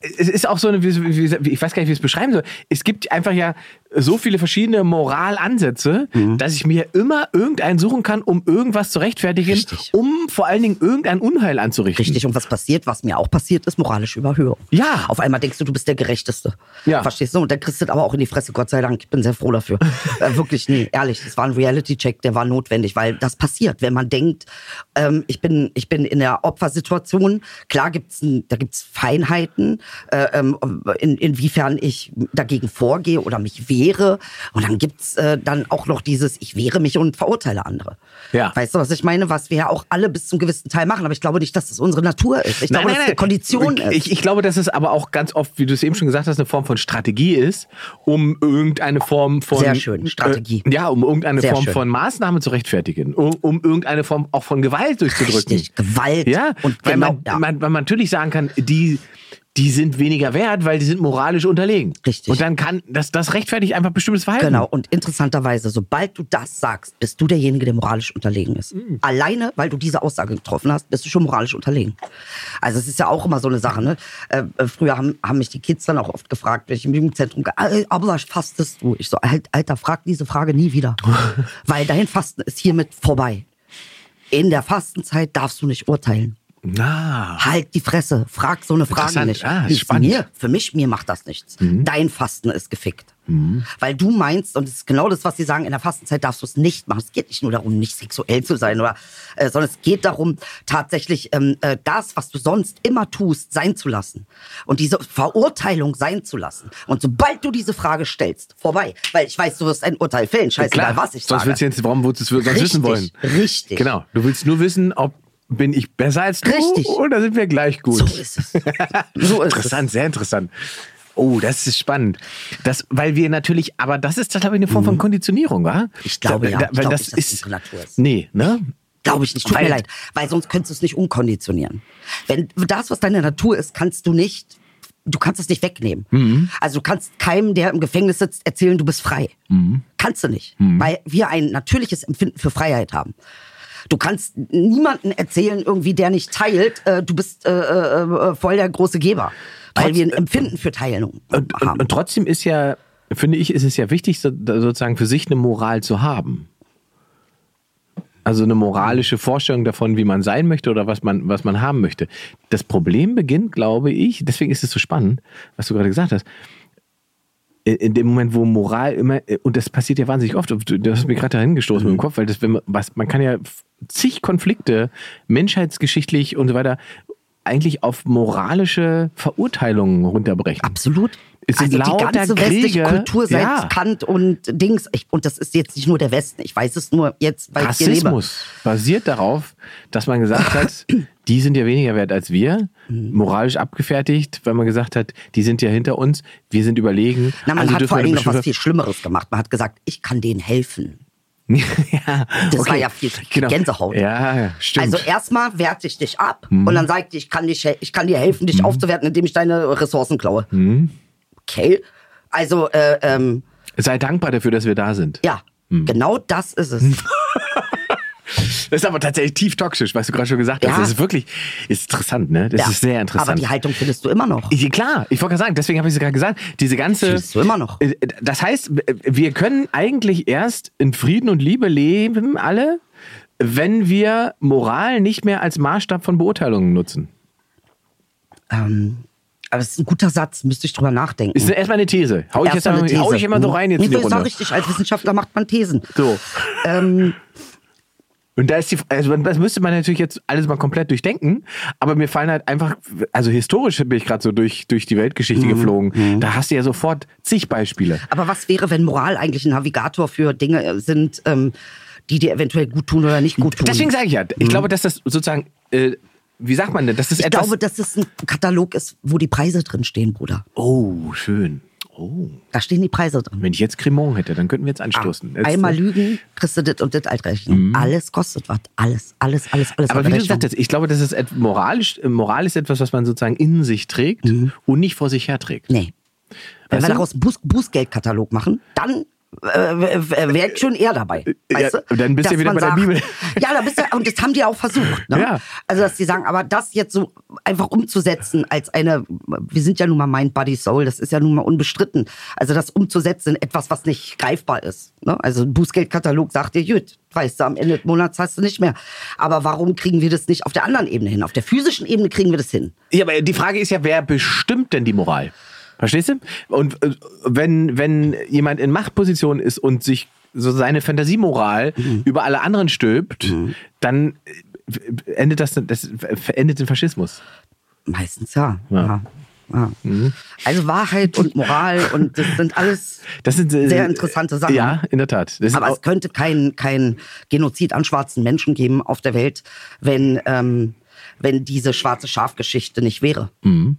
Äh, Es ist auch so eine, ich weiß gar nicht, wie ich es beschreiben soll. Es gibt einfach ja so viele verschiedene Moralansätze, Mhm. dass ich mir immer irgendeinen suchen kann, um irgendwas zu rechtfertigen, Richtig. um vor allen Dingen irgendein Unheil anzurichten. Richtig. Und was passiert, was mir auch passiert, ist moralische Überhöhung. Ja. Auf einmal denkst du, du bist der Gerechteste. Ja. Verstehst du? Und dann kriegst du aber auch in die Fresse, Gott sei Dank. Ich bin sehr froh dafür. äh, wirklich, nee, ehrlich. Das war ein Reality-Check, der war notwendig, weil das passiert, wenn man denkt, ähm, ich, bin, ich bin in der Opfersituation. Klar gibt's ein, da gibt's Feinheiten, äh, ähm, in, inwiefern ich dagegen vorgehe oder mich wehre. Und dann gibt's äh, dann auch noch dieses, ich wehre mich und verurteile andere. Ja. Weißt du, was ich meine? Was wir ja auch alle bis zum gewissen Teil machen. Aber ich glaube nicht, dass das unsere Natur ist. Ich glaube, dass es eine Kondition ich, ist. Ich, ich glaube, dass es aber auch ganz oft, wie du es eben schon gesagt hast, eine Form von Strategie ist, um irgendeine Form von. Sehr schön, Strategie. Äh, ja, um irgendeine Sehr Form schön. von Maßnahme zu rechtfertigen. Um, um irgendeine Form auch von Gewalt durchzudrücken. Richtig, Gewalt. Ja, und weil, genau, man, ja. man, weil man natürlich sagen kann, die. Die sind weniger wert, weil die sind moralisch unterlegen. Richtig. Und dann kann das, das rechtfertigt einfach bestimmtes Verhalten. Genau, und interessanterweise, sobald du das sagst, bist du derjenige, der moralisch unterlegen ist. Mhm. Alleine, weil du diese Aussage getroffen hast, bist du schon moralisch unterlegen. Also es ist ja auch immer so eine Sache. Ne? Äh, äh, früher haben, haben mich die Kids dann auch oft gefragt, wenn ich im Jugendzentrum, ge- "Äh, aber fastest du? Ich so, "Halt, Alter, frag diese Frage nie wieder. weil dein Fasten ist hiermit vorbei. In der Fastenzeit darfst du nicht urteilen. Na. Halt die Fresse, frag so eine Frage nicht. Ah, nicht spannend. Mhm. mir, für mich, mir macht das nichts. Dein Fasten ist gefickt. Weil du meinst, und es ist genau das, was sie sagen, in der Fastenzeit darfst du es nicht machen. Es geht nicht nur darum, nicht sexuell zu sein, oder, äh, sondern es geht darum, tatsächlich ähm, äh, das, was du sonst immer tust, sein zu lassen. Und diese Verurteilung sein zu lassen. Und sobald du diese Frage stellst, vorbei. Weil ich weiß, du wirst ein Urteil fällen, scheißegal, was ich Sonst sage. willst du jetzt, warum würdest du es sonst wissen wollen? Richtig. Genau. Du willst nur wissen, ob bin ich besser als du Richtig. oder sind wir gleich gut? So ist es. So ist interessant, sehr interessant. Oh, das ist spannend. Das, weil wir natürlich, aber das ist, glaube ich, eine Form von Konditionierung, wa? Mhm. Ich glaube, ja. Da, Ich weil das dass ist, das unsere Natur ist. Nee, ne? Glaube ich nicht. Tut Weil- mir leid. Weil sonst könntest du es nicht umkonditionieren. Wenn das, was deine Natur ist, kannst du nicht, du kannst es nicht wegnehmen. Mhm. Also du kannst keinem, der im Gefängnis sitzt, erzählen, du bist frei. Mhm. Kannst du nicht. Weil wir ein natürliches Empfinden für Freiheit haben. Du kannst niemanden erzählen, irgendwie, der nicht teilt, äh, du bist äh, äh, äh, voll der große Geber. Weil Trotz- wir ein Empfinden für Teilung Und, und, haben. und trotzdem ist ja, finde ich, ist es ja wichtig, so, sozusagen für sich eine Moral zu haben. Also eine moralische Vorstellung davon, wie man sein möchte oder was man, was man haben möchte. Das Problem beginnt, glaube ich, deswegen ist es so spannend, was du gerade gesagt hast. In- dem Moment, wo Moral immer, und das passiert ja wahnsinnig oft, du hast mir gerade dahin gestoßen mit dem Kopf, weil das, wenn man, was, man kann ja zig Konflikte, menschheitsgeschichtlich und so weiter, eigentlich auf moralische Verurteilungen runterbrechen. Absolut. Es sind also die ganze westliche. Kultur seit Ja. Kant und Dings. Ich, und das ist jetzt nicht nur der Westen. Ich weiß es nur jetzt, weil ich hier lebe. Rassismus basiert darauf, dass man gesagt hat, die sind ja weniger wert als wir, Mhm. moralisch abgefertigt, weil man gesagt hat, die sind ja hinter uns, wir sind überlegen. Na, man also hat vor Dingen noch was viel Schlimmeres gemacht. Man hat gesagt, ich kann denen helfen. ja, Das war ja viel Gänsehaut. Ja, stimmt. Also erstmal werte ich dich ab Mhm. und dann sagt ich, ich kann, dich, ich kann dir helfen, dich aufzuwerten, indem ich deine Ressourcen klaue. Mhm. Okay. Also, äh, ähm, Sei dankbar dafür, dass wir da sind. ja, Mhm. genau das ist es. Das ist aber tatsächlich tief toxisch, was du gerade schon gesagt hast. Ja. Das ist wirklich ist interessant, ne? Das ja. ist sehr interessant. Aber die Haltung findest du immer noch. Klar, ich wollte gerade sagen, deswegen habe ich es gerade gesagt, diese ganze. Findest du immer noch. Äh, Das heißt, wir können eigentlich erst in Frieden und Liebe leben, alle, wenn wir Moral nicht mehr als Maßstab von Beurteilungen nutzen. Ähm, aber es ist ein guter Satz, müsste ich drüber nachdenken. Ist erstmal eine These. Hau ich jetzt Erstmal einmal, eine hau These. ich immer so rein jetzt in die Nee, ist Runde. richtig, als Wissenschaftler macht man Thesen. So. Ähm, Und da ist die, also das müsste man natürlich jetzt alles mal komplett durchdenken, aber mir fallen halt einfach, also historisch bin ich gerade so durch, durch die Weltgeschichte Mhm. geflogen. Da hast du ja sofort zig Beispiele. aber was wäre, wenn Moral eigentlich ein Navigator für Dinge äh, sind, ähm, die dir eventuell gut tun oder nicht gut tun? Deswegen sage ich ja, ich glaube, dass das sozusagen, äh, wie sagt man denn, das Mhm. ich etwas... glaube, dass es ein Katalog ist, wo die Preise drin stehen, Bruder. oh, schön. Oh. Da stehen die Preise drin. Wenn ich jetzt Cremant hätte, dann könnten wir jetzt anstoßen. Jetzt, Ah, Einmal äh, lügen, kriegst du das und das Altrechnen. Alles kostet was. Alles, alles, alles, alles. Aber wie du sagtest, ich glaube, das ist moralisch, äh, Moral ist etwas, was man sozusagen in sich trägt und nicht vor sich herträgt. Nee. Wenn Weißt wir daraus einen Buß, Bußgeldkatalog machen, dann äh, wäre ich schon eher dabei. Ja, dann bist du Dass wieder bei der Bibel. Ja, da bist du, und das haben die auch versucht. Ne? Ja. Also, dass die sagen, aber das jetzt so einfach umzusetzen als eine, wir sind ja nun mal Mind, Body, Soul, das ist ja nun mal unbestritten. Also, das umzusetzen in etwas, was nicht greifbar ist. Ne? Also, ein Bußgeldkatalog sagt dir, gut, weißt du, am Ende des Monats hast du nicht mehr. Aber warum kriegen wir das nicht auf der anderen Ebene hin? Auf der physischen Ebene kriegen wir das hin. Ja, aber die Frage ist ja, wer bestimmt denn die Moral? Verstehst du? Und äh, wenn, wenn jemand in Machtposition ist und sich so seine Fantasiemoral Mhm. über alle anderen stülpt, dann äh, endet das, das endet in Faschismus. Meistens ja. Ja. ja. ja. Also Wahrheit und Moral und das sind alles Das sind äh, sehr interessante Sachen. Ja, in der Tat. Aber es könnte kein, kein Genozid an schwarzen Menschen geben auf der Welt, wenn, ähm, wenn diese schwarze Schafgeschichte nicht wäre. Mhm.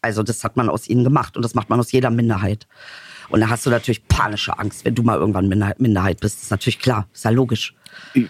Also das hat man aus ihnen gemacht und das macht man aus jeder Minderheit. Und da hast du natürlich panische Angst, wenn du mal irgendwann Minderheit, bist. Das ist natürlich klar, ist ja logisch.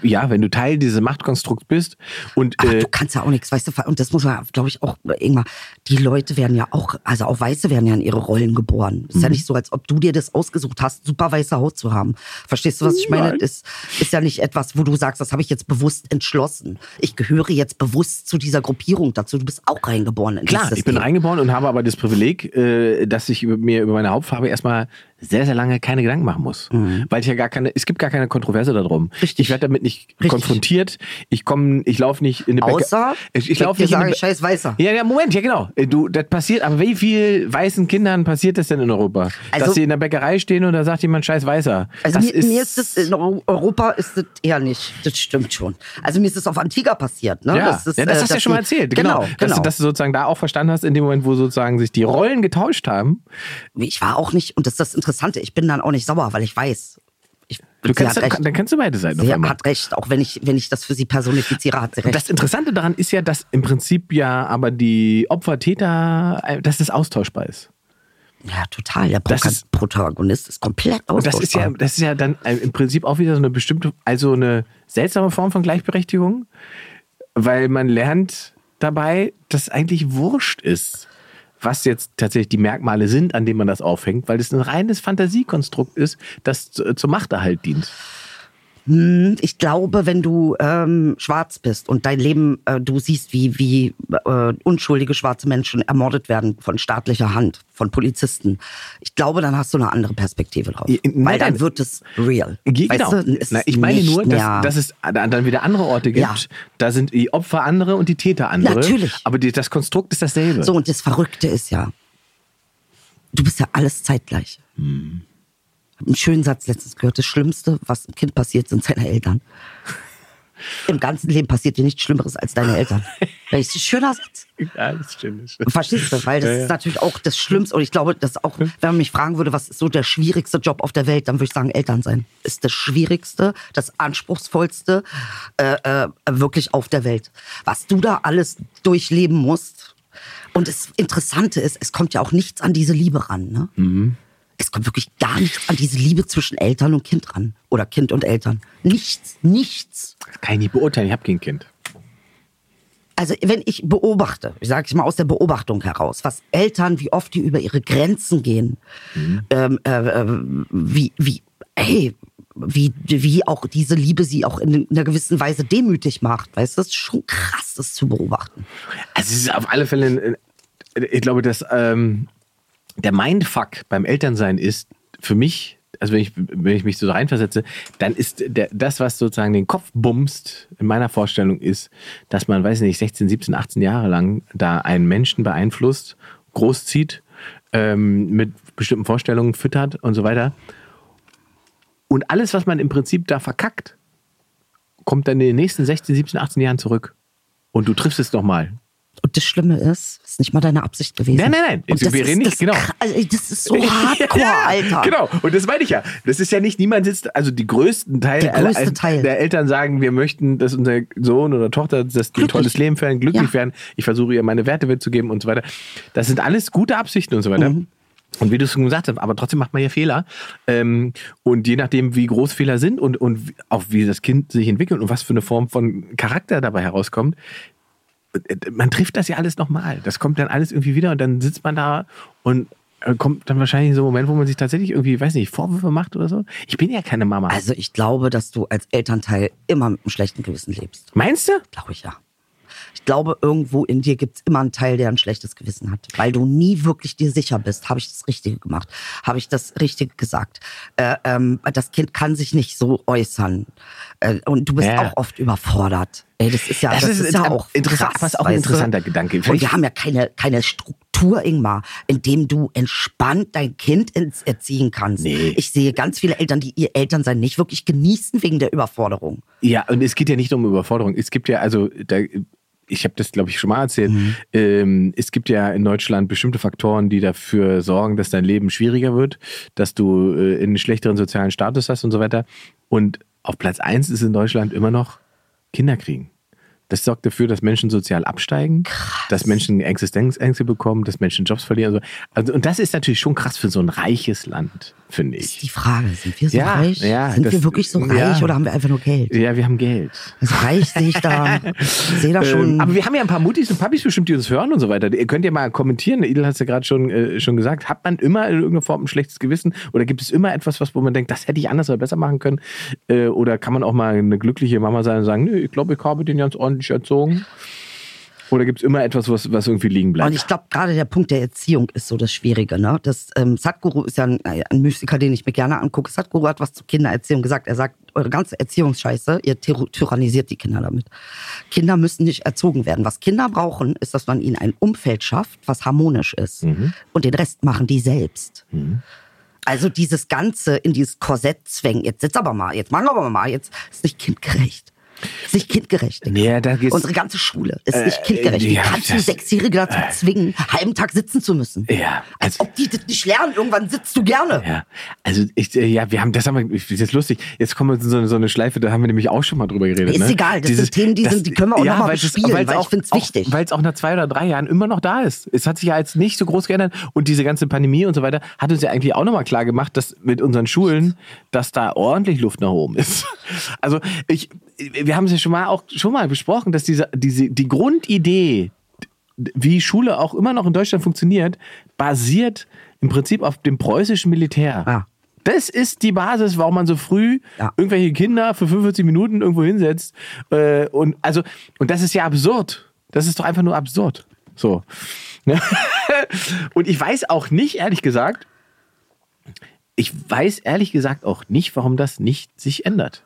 Ja, wenn du Teil dieses Machtkonstrukts bist und Aber äh, du kannst ja auch nichts, weißt du, und das muss man, glaube ich, auch irgendwann, die Leute werden ja auch, also auch Weiße werden ja in ihre Rollen geboren. Ist Mhm. ja nicht so, als ob du dir das ausgesucht hast, super weiße Haut zu haben. Verstehst du, was ich meine? Ist, ist ja nicht etwas, wo du sagst, das habe ich jetzt bewusst entschlossen. Ich gehöre jetzt bewusst zu dieser Gruppierung dazu. Du bist auch reingeboren in Klar, ich bin reingeboren und habe aber das Privileg, äh, dass ich mir über meine Hauptfarbe erstmal sehr, sehr lange keine Gedanken machen muss. Weil ich ja gar keine, es gibt gar keine Kontroverse darum. Mhm. Richtig. Ich werde damit nicht Richtig. konfrontiert. Ich komme, ich laufe nicht in eine Bäcker- Außer, ich, ich laufe nicht in sagen, eine Bä- scheiß Weißer. ja, ja, Moment, ja genau. Äh, Du, das passiert, aber wie viel weißen Kindern passiert das denn in Europa? Also- Dass sie in der Bäckerei stehen und da sagt jemand scheiß Weißer. Also mir, mir ist das in Eu- Europa ist das eher nicht. Das stimmt schon. Also mir ist das auf Antigua passiert. Ne? ja, das, ist, ja, das äh, hast du ja schon mal erzählt. Genau, Dass, genau. du, dass du sozusagen da auch verstanden hast, in dem Moment, wo sozusagen sich die Rollen getauscht haben. ich war auch nicht, und das ist das Interessante, ich bin dann auch nicht sauer, weil ich weiß. Ich, Du hat recht. dann kannst du beide Seiten Sie hat recht, auch wenn ich, wenn ich das für sie personifiziere, hat sie recht. Das Interessante daran ist ja, dass im Prinzip ja aber die Opfer-Täter, äh, dass das austauschbar ist. ja, total. Der Das ist- Protagonist ist komplett Und das ist ja, austauschbar. das ist ja dann äh, im Prinzip auch wieder so eine bestimmte, also eine seltsame Form von Gleichberechtigung, weil man lernt dabei, dass eigentlich wurscht ist, was jetzt tatsächlich die Merkmale sind, an denen man das aufhängt, weil das ein reines Fantasiekonstrukt ist, das zu- zum Machterhalt dient. Ich glaube, wenn du ähm, schwarz bist und dein Leben, äh, du siehst, wie, wie äh, unschuldige schwarze Menschen ermordet werden von staatlicher Hand, von Polizisten, ich glaube, dann hast du eine andere Perspektive drauf. Nein, Weil dann wird es real. Ge- Weißt Genau. du? Na, ich meine nur, dass, dass es dann wieder andere Orte gibt. Ja. Da sind die Opfer andere und die Täter andere. Natürlich. Aber die, das Konstrukt ist dasselbe. So, und das Verrückte ist ja, du bist ja alles zeitgleich. Hm. Einen schönen Satz letztens gehört. Das Schlimmste, was einem Kind passiert, sind seine Eltern. Im ganzen Leben passiert dir nichts Schlimmeres als deine Eltern. Das ist ein schöner Satz. Ja, das stimmt. Das stimmt. Verstehst du? Weil das Ja, ja. ist natürlich auch das Schlimmste. Und ich glaube, dass auch, wenn man mich fragen würde, was ist so der schwierigste Job auf der Welt, dann würde ich sagen, Eltern sein. Ist das Schwierigste, das Anspruchsvollste äh, äh, wirklich auf der Welt. Was du da alles durchleben musst. Und das Interessante ist, es kommt ja auch nichts an diese Liebe ran. Ne? Mhm. Es kommt wirklich gar nichts an diese Liebe zwischen Eltern und Kind ran. Oder Kind und Eltern. Nichts, nichts. Das kann ich nicht beurteilen, ich habe kein Kind. also wenn ich beobachte, ich sage es mal aus der Beobachtung heraus, was Eltern, wie oft die über ihre Grenzen gehen, ähm, äh, äh, wie, wie, hey, wie, wie auch diese Liebe sie auch in einer gewissen Weise demütig macht, weißt du, das ist schon krass, das zu beobachten. Also es ist auf alle Fälle, ich glaube, dass ähm, der Mindfuck beim Elternsein ist für mich, also wenn ich, wenn ich mich so reinversetze, dann ist der, das, was sozusagen den Kopf bumst, in meiner Vorstellung ist, dass man, weiß nicht, 16, 17, 18 Jahre lang da einen Menschen beeinflusst, großzieht, ähm, mit bestimmten Vorstellungen füttert und so weiter. Und alles, was man im Prinzip da verkackt, kommt dann in den nächsten 16, 17, 18 Jahren zurück. Und du triffst es nochmal. Das Schlimme ist, es ist nicht mal deine Absicht gewesen. Nein, nein, nein. Wir ist, reden nicht, genau. also das ist so hardcore, Ja, Alter. Genau, und das meine ich ja. Das ist ja nicht, niemand sitzt, also die größten Teile Der größte aller- Teil. der Eltern sagen, wir möchten, dass unser Sohn oder Tochter dass die ein tolles Leben führen, glücklich Ja. werden. Ich versuche ihr meine Werte mitzugeben und so weiter. Das sind alles gute Absichten und so weiter. Mhm. Und wie du es schon gesagt hast, aber trotzdem macht man ja Fehler. Ähm, und je nachdem, wie groß Fehler sind und, und auch wie das Kind sich entwickelt und was für eine Form von Charakter dabei herauskommt, man trifft das ja alles nochmal. Das kommt dann alles irgendwie wieder und dann sitzt man da und äh, kommt dann wahrscheinlich so ein Moment, wo man sich tatsächlich irgendwie, weiß nicht, Vorwürfe macht oder so. Ich bin ja keine Mama. Also ich glaube, dass du als Elternteil immer mit einem schlechten Gewissen lebst. Meinst du? Glaube ich ja. Ich glaube, irgendwo in dir gibt es immer einen Teil, der ein schlechtes Gewissen hat. Weil du nie wirklich dir sicher bist. Habe ich das Richtige gemacht? Habe ich das Richtige gesagt? Äh, ähm, das Kind kann sich nicht so äußern. Äh, und du bist Ja. auch oft überfordert. Ey, das ist ja, Das das, ist ist, ja auch interessant, krass, auch ein weißt du? interessanter Gedanke. Und wir haben ja keine, keine Struktur, Ingmar, in dem du entspannt dein Kind erziehen kannst. Nee. Ich sehe ganz viele Eltern, die ihr Elternsein nicht wirklich genießen wegen der Überforderung. Ja, und es geht ja nicht um Überforderung. Es gibt ja, also, da, ich habe das, glaube ich, schon mal erzählt. Ähm, es gibt ja in Deutschland bestimmte Faktoren, die dafür sorgen, dass dein Leben schwieriger wird, dass du äh, einen schlechteren sozialen Status hast und so weiter. Und auf Platz eins ist in Deutschland immer noch Kinder kriegen. Das sorgt dafür, dass Menschen sozial absteigen, dass Menschen Existenzängste bekommen, dass Menschen Jobs verlieren. Und, so. also, und das ist natürlich schon krass für so ein reiches Land, finde ist ich. die Frage. Sind wir so Ja, reich? ja, Sind das- wir wirklich so ja. reich oder haben wir einfach nur Geld? Ja, wir haben Geld. Also reich sehe ich da, sehe da schon. Ähm, aber wir haben ja ein paar Mutis und Papis bestimmt, die uns hören und so weiter. Ihr könnt ja mal kommentieren. Idel hat es ja gerade schon, äh, schon gesagt. Hat man immer in irgendeiner Form ein schlechtes Gewissen? Oder gibt es immer etwas, was, wo man denkt, das hätte ich anders oder besser machen können? Äh, oder kann man auch mal eine glückliche Mama sein und sagen, nö, ich glaube, ich habe den ganz ordentlich erzogen? Oder gibt es immer etwas, was, was irgendwie liegen bleibt? Und ich glaube, gerade der Punkt der Erziehung ist so das Schwierige. Ne? Das, ähm, Sadhguru ist ja ein, ein Mystiker, den ich mir gerne angucke. Sadhguru hat was zur Kindererziehung gesagt. Er sagt, eure ganze Erziehungsscheiße, ihr tyr- tyrannisiert die Kinder damit. Kinder müssen nicht erzogen werden. Was Kinder brauchen, ist, dass man ihnen ein Umfeld schafft, was harmonisch ist. Und den Rest machen die selbst. Also dieses Ganze in dieses Korsett zwängen. Jetzt sitz aber mal, jetzt machen wir aber mal, jetzt ist nicht kindgerecht. Ist nicht kindgerecht. Ja, da geht's- Unsere ganze Schule ist nicht kindgerecht. Wie ja, kannst du das- Sechsjährige dazu zwingen, einen halben Tag sitzen zu müssen? Ja, Als also- ob die das nicht lernen. Irgendwann sitzt du gerne. Ja, also ich, äh, ja, wir haben, das haben wir, das ist lustig. Jetzt kommen wir in so eine, so eine Schleife, da haben wir nämlich auch schon mal drüber geredet. Ist ne? egal, das sind Themen, die sind- die können wir auch noch mal weil es- bespielen, weil es weil ich auch- find's auch- wichtig. Weil es auch nach zwei oder drei Jahren immer noch da ist. Es hat sich ja jetzt nicht so groß geändert und diese ganze Pandemie und so weiter hat uns ja eigentlich auch nochmal klar gemacht, dass mit unseren Schulen, dass da ordentlich Luft nach oben ist. Also ich, wir haben es ja schon mal auch schon mal besprochen, dass diese, diese, die Grundidee, wie Schule auch immer noch in Deutschland funktioniert, basiert im Prinzip auf dem preußischen Militär. Ja. Das ist die Basis, warum man so früh Ja. irgendwelche Kinder für 45 Minuten irgendwo hinsetzt. Äh, und, also, und das ist ja absurd. Das ist doch einfach nur absurd. So. Und ich weiß auch nicht, ehrlich gesagt, ich weiß ehrlich gesagt auch nicht, warum das nicht sich ändert.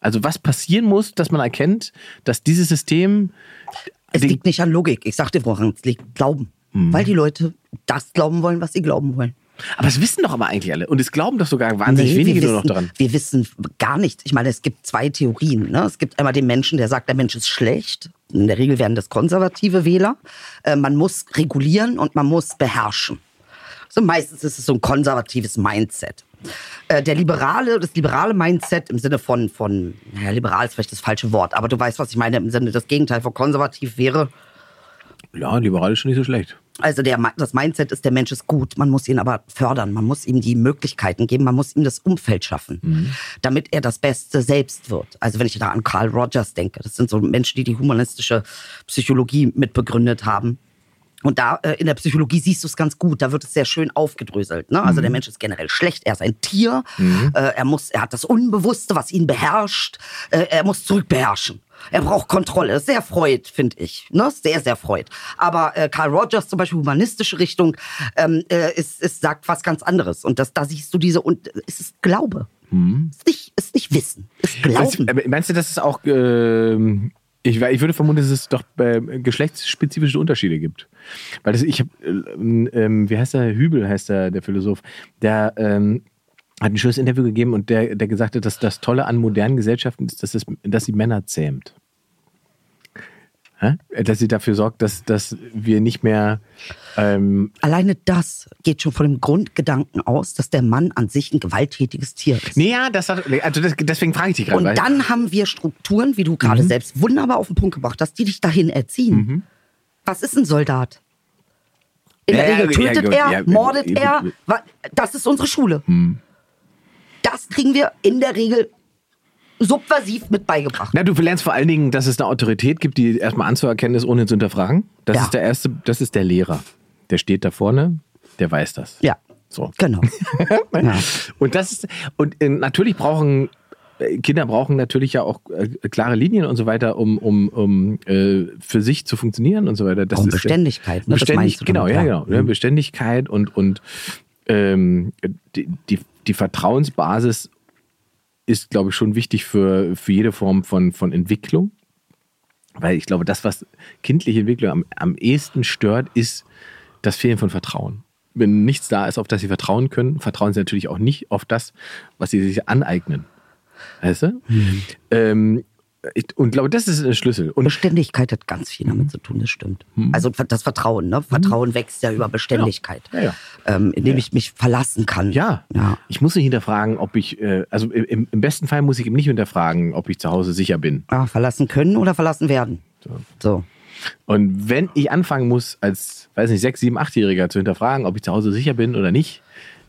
Also was passieren muss, dass man erkennt, dass dieses System Es liegt nicht an Logik. Ich sagte woran, es liegt Glauben. Mhm. Weil die Leute das glauben wollen, was sie glauben wollen. aber es wissen doch aber eigentlich alle. Und es glauben doch sogar wahnsinnig Nee, wenige wir nur noch wissen, daran. Wir wissen gar nicht. Ich meine, es gibt zwei Theorien. Ne? Es gibt einmal den Menschen, der sagt, der Mensch ist schlecht. In der Regel werden das konservative Wähler. Äh, man muss regulieren und man muss beherrschen. So meistens ist es so ein konservatives Mindset. Äh, der liberale, das liberale Mindset im Sinne von, von, naja, liberal ist vielleicht das falsche Wort, aber du weißt, was ich meine, im Sinne, das Gegenteil von konservativ wäre, Ja, liberal ist schon nicht so schlecht. also der, das Mindset ist, der Mensch ist gut, man muss ihn aber fördern, man muss ihm die Möglichkeiten geben, man muss ihm das Umfeld schaffen, damit er das Beste selbst wird. Also wenn ich da an Carl Rogers denke, das sind so Menschen, die die humanistische Psychologie mitbegründet haben. Und da äh, in der Psychologie siehst du es ganz gut, da wird es sehr schön aufgedröselt. Ne? Also der Mensch ist generell schlecht, er ist ein Tier, äh, er, muss, er hat das Unbewusste, was ihn beherrscht, äh, er muss zurückbeherrschen. Er braucht Kontrolle. Das ist Sehr Freud, finde ich. Ne? Sehr, sehr Freud. Aber äh, Carl Rogers, zum Beispiel humanistische Richtung, ähm, äh, ist, ist, sagt was ganz anderes. Und das, da siehst du diese, und es ist Glaube. Es ist nicht, ist nicht Wissen, es ist Meinst, Glauben. aber meinst du, dass es auch, ähm, ich, ich würde vermuten, dass es doch äh, geschlechtsspezifische Unterschiede gibt. Weil das, ich habe, ähm, wie heißt der, Hübel heißt der, der Philosoph, der ähm, hat ein schönes Interview gegeben und der, der gesagt hat, dass das Tolle an modernen Gesellschaften ist, dass, es, dass sie Männer zähmt. Dass sie dafür sorgt, dass, dass wir nicht mehr ähm, Alleine das geht schon von dem Grundgedanken aus, dass der Mann an sich ein gewalttätiges Tier ist. Nee, ja, das hat, also das, deswegen frage ich dich gerade. Und dann haben wir Strukturen, wie du gerade selbst wunderbar auf den Punkt gebracht hast, die dich dahin erziehen. Was ist ein Soldat? In der Ja, ja, Regel ja, tötet gut, er, ja, mordet ja, er. Das ist unsere Schule. Das kriegen wir in der Regel subversiv mit beigebracht. Na, du lernst vor allen Dingen, dass es eine Autorität gibt, die erstmal anzuerkennen ist, ohne zu hinterfragen. Das Ja. ist der erste, das ist der Lehrer. Der steht da vorne, der weiß das. Ja, So. genau. ja. Und das ist, und äh, natürlich brauchen äh, Kinder brauchen natürlich ja auch äh, klare Linien und so weiter, um, um, um äh, für sich zu funktionieren und so weiter. Das ist, Beständigkeit, ne? Das Beständig, du genau, damit, ja, ja. genau. Ne? Mhm. Beständigkeit und, und ähm, die, die, die Vertrauensbasis ist, glaube ich, schon wichtig für, für jede Form von, von Entwicklung. Weil ich glaube, das, was kindliche Entwicklung am, am ehesten stört, ist das Fehlen von Vertrauen. Wenn nichts da ist, auf das sie vertrauen können, vertrauen sie natürlich auch nicht auf das, was sie sich aneignen. Weißt du? Ähm, ich, und glaube, das ist ein Schlüssel. Und Beständigkeit hat ganz viel damit zu tun, das stimmt. Also das Vertrauen, ne? Vertrauen wächst ja über Beständigkeit. Ja, ja. Ähm, indem ich mich verlassen kann. ja, ja. ich muss nicht hinterfragen, ob ich, äh, also im, im besten Fall muss ich eben nicht hinterfragen, ob ich zu Hause sicher bin. Ah, verlassen können oder verlassen werden. So. Und wenn ich anfangen muss, als, weiß nicht, sechs, sieben, achtjähriger zu hinterfragen, ob ich zu Hause sicher bin oder nicht,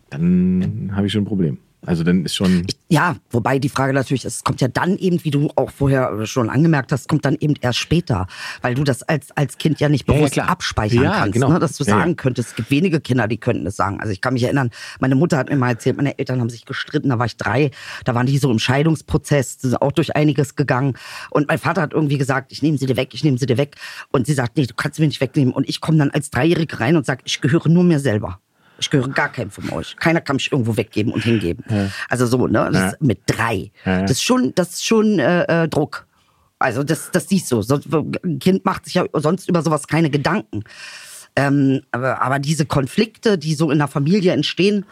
dann habe ich schon ein Problem. Also dann ist schon. Ja, wobei die Frage natürlich ist, es kommt ja dann eben, wie du auch vorher schon angemerkt hast, kommt dann eben erst später, weil du das als, als Kind ja nicht Ja, ja, bewusst klar. abspeichern Ja, kannst, genau. ne? dass du Ja, ja. sagen könntest, es gibt wenige Kinder, die könnten das sagen. Also ich kann mich erinnern, meine Mutter hat mir mal erzählt, meine Eltern haben sich gestritten, da war ich drei, da waren die so im Scheidungsprozess, die sind auch durch einiges gegangen und mein Vater hat irgendwie gesagt, ich nehme sie dir weg, ich nehme sie dir weg und sie sagt, nee, du kannst sie mir nicht wegnehmen und ich komme dann als Dreijährige rein und sage, ich gehöre nur mir selber. Ich gehöre gar keinem von euch. Keiner kann mich irgendwo weggeben und hingeben. Also so, ne? Das Ja. mit drei. Ja, ja. Das ist schon, das ist schon äh, äh, Druck. Also das, das siehst du. Sonst, ein Kind macht sich ja sonst über sowas keine Gedanken. Ähm, aber, aber diese Konflikte, die so in der Familie entstehen,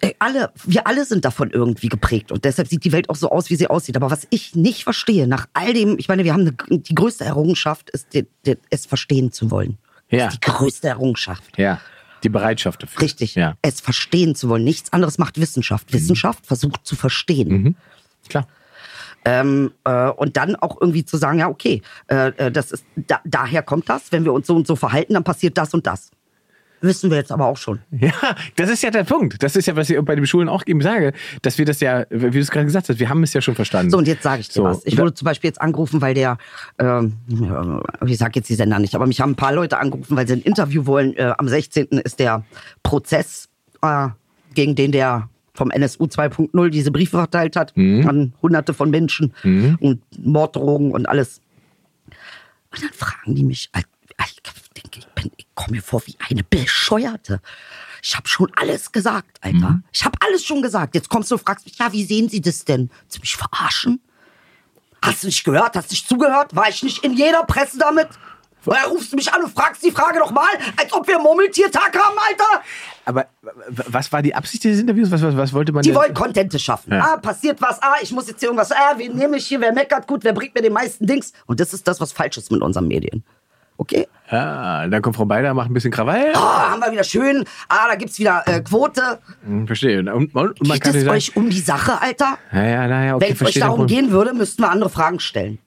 äh, alle, wir alle sind davon irgendwie geprägt und deshalb sieht die Welt auch so aus, wie sie aussieht. Aber was ich nicht verstehe, nach all dem, ich meine, wir haben eine, die größte Errungenschaft, ist, die, die, es verstehen zu wollen. Ja. Das ist die größte Errungenschaft. Ja. Die Bereitschaft dafür. Richtig. Ja. Es verstehen zu wollen. Nichts anderes macht Wissenschaft. Wissenschaft versucht zu verstehen. Mhm. Klar. Ähm, äh, und dann auch irgendwie zu sagen, ja, okay, äh, äh, das ist, da, daher kommt das, wenn wir uns so und so verhalten, dann passiert das und das. Wissen wir jetzt aber auch schon. Ja, das ist ja der Punkt. Das ist ja, was ich bei den Schulen auch eben sage, dass wir das ja, wie du es gerade gesagt hast, wir haben es ja schon verstanden. So, und jetzt sage ich dir So, was. Ich wurde zum Beispiel jetzt angerufen, weil der, äh, ich sage jetzt die Sender nicht, aber mich haben ein paar Leute angerufen, weil sie ein Interview wollen. Äh, am 16. ist der Prozess, äh, gegen den der vom NSU 2.0 diese Briefe verteilt hat Mhm. an hunderte von Menschen und Morddrohungen und alles. Und dann fragen die mich, denke, ich, bin- ich komme mir vor wie eine Bescheuerte. Ich habe schon alles gesagt, Alter. Ich habe alles schon gesagt. Jetzt kommst du und fragst mich, ja, wie sehen Sie das denn? Willst du mich verarschen? Hast du nicht gehört? Hast du nicht zugehört? War ich nicht in jeder Presse damit? Oder rufst du mich an und fragst die Frage nochmal, als ob wir Murmeltiertag haben, Alter? Aber was war die Absicht dieses Interviews? Was, was, was wollte man Die wollen Contente schaffen. Ja. Ah, passiert was. Ah, ich muss jetzt hier irgendwas. Ah, wen nehme ich hier? Wer meckert gut? Wer bringt mir den meisten Dings? Und das ist das, was falsch ist mit unseren Medien. Okay? Ja, dann kommt Frau Beider, macht ein bisschen Krawall. Ah, haben wir wieder schön. Ah, da gibt's wieder äh, Quote. Hm, Verstehe. Und, und, und man Geht kann es euch um die Sache, Alter? ja, ja, naja, okay, Wenn es euch darum gehen würde, müssten wir andere Fragen stellen.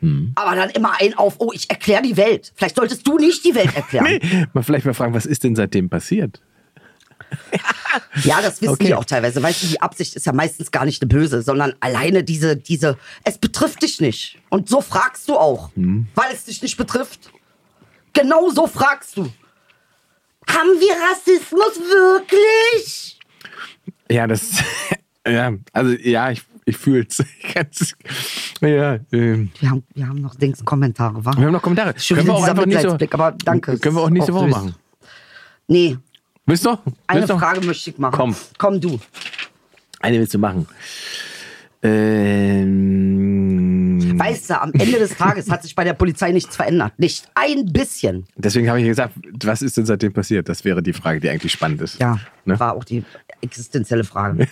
Hm. Aber dann immer ein auf, oh, ich erkläre die Welt. Vielleicht solltest du nicht die Welt erklären. Nee, mal vielleicht mal fragen, was ist denn seitdem passiert? Ja, das wissen Okay. die auch teilweise. Weißt du, die Absicht ist ja meistens gar nicht eine böse, sondern alleine diese, diese, es betrifft dich nicht. Und so fragst du auch, Hm. weil es dich nicht betrifft. Genau so fragst du. Haben wir Rassismus wirklich? Ja, das, ja, also ja, ich, ich fühle es. Ja, ähm, Wir haben, wir haben noch Dings Kommentare, wa? wir haben noch Kommentare. Schon Können wir auch einfach nächste Mitleidsblick, aber danke. Können wir auch nächste Woche machen. Nee, Willst du? eine Willst? Frage möchte ich machen. Komm. Komm du. Eine willst du machen. Ähm, Du, am Ende des Tages hat sich bei der Polizei nichts verändert. Nicht ein bisschen. deswegen habe ich gesagt, was ist denn seitdem passiert? Das wäre die Frage, die eigentlich spannend ist. Ja, Ne? war auch die existenzielle Frage.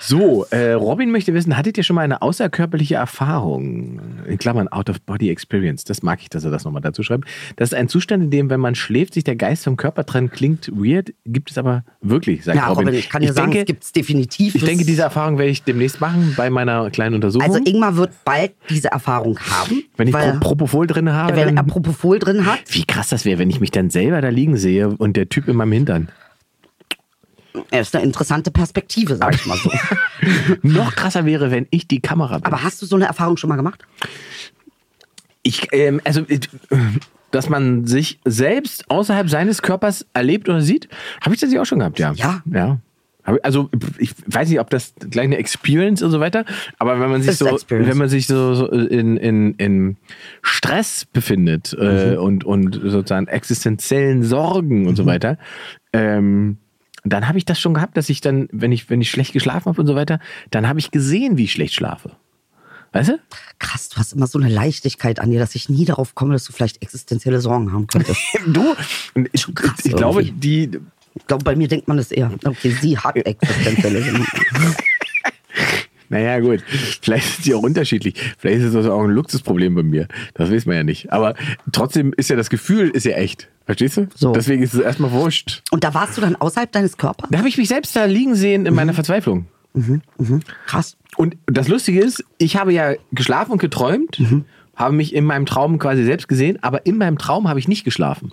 So, äh, Robin möchte wissen, hattet ihr schon mal eine außerkörperliche Erfahrung? In Klammern Out-of-Body-Experience. Das mag ich, dass er das nochmal dazu schreibt. Das ist ein Zustand, in dem, wenn man schläft, sich der Geist vom Körper trennt. Klingt weird, gibt es aber wirklich, sagt Ja, Robin. Robin, ich kann dir sagen, denke, es gibt es definitiv. Ich denke, diese Erfahrung werde ich demnächst machen bei meiner kleinen Untersuchung. Also Ingmar wird bald diese Erfahrung haben. wenn ich weil, Pro Propofol drin habe, wenn er Propofol drin hat. wie krass das wäre, wenn ich mich dann selber da liegen sehe und der Typ in meinem Hintern. Er ist eine interessante Perspektive, sag ich mal so. Noch krasser wäre, wenn ich die Kamera bin. Aber hast du so eine Erfahrung schon mal gemacht? Ich, ähm, also, äh, dass man sich selbst außerhalb seines Körpers erlebt oder sieht, habe ich das ja auch schon gehabt, ja. Ja. Ja. Ich- Also ich weiß nicht, ob das gleich eine Experience und so weiter, aber wenn man sich Ist so, Experience. wenn man sich so, so in, in, in Stress befindet äh, Mhm. und, und sozusagen existenziellen Sorgen und so Mhm. weiter, ähm, dann habe ich das schon gehabt, dass ich dann, wenn ich, wenn ich schlecht geschlafen habe und so weiter, dann habe ich gesehen, wie ich schlecht schlafe. Weißt du? Krass, du hast immer so eine Leichtigkeit an dir, dass ich nie darauf komme, dass du vielleicht existenzielle Sorgen haben könntest. Du, ich, krass ich glaube, die, Ich glaube, bei mir denkt man das eher. Okay, sie hat existenzielle Sorgen. Naja, gut. Vielleicht sind die auch unterschiedlich. Vielleicht ist das auch ein Luxusproblem bei mir. Das weiß man ja nicht. Aber trotzdem ist ja das Gefühl ist ja echt. Verstehst du? So. Deswegen ist es erstmal wurscht. Und da warst du dann außerhalb deines Körpers? Da habe ich mich selbst da liegen sehen in meiner Verzweiflung. Krass. Und das Lustige ist, ich habe ja geschlafen und geträumt, habe mich in meinem Traum quasi selbst gesehen, aber in meinem Traum habe ich nicht geschlafen.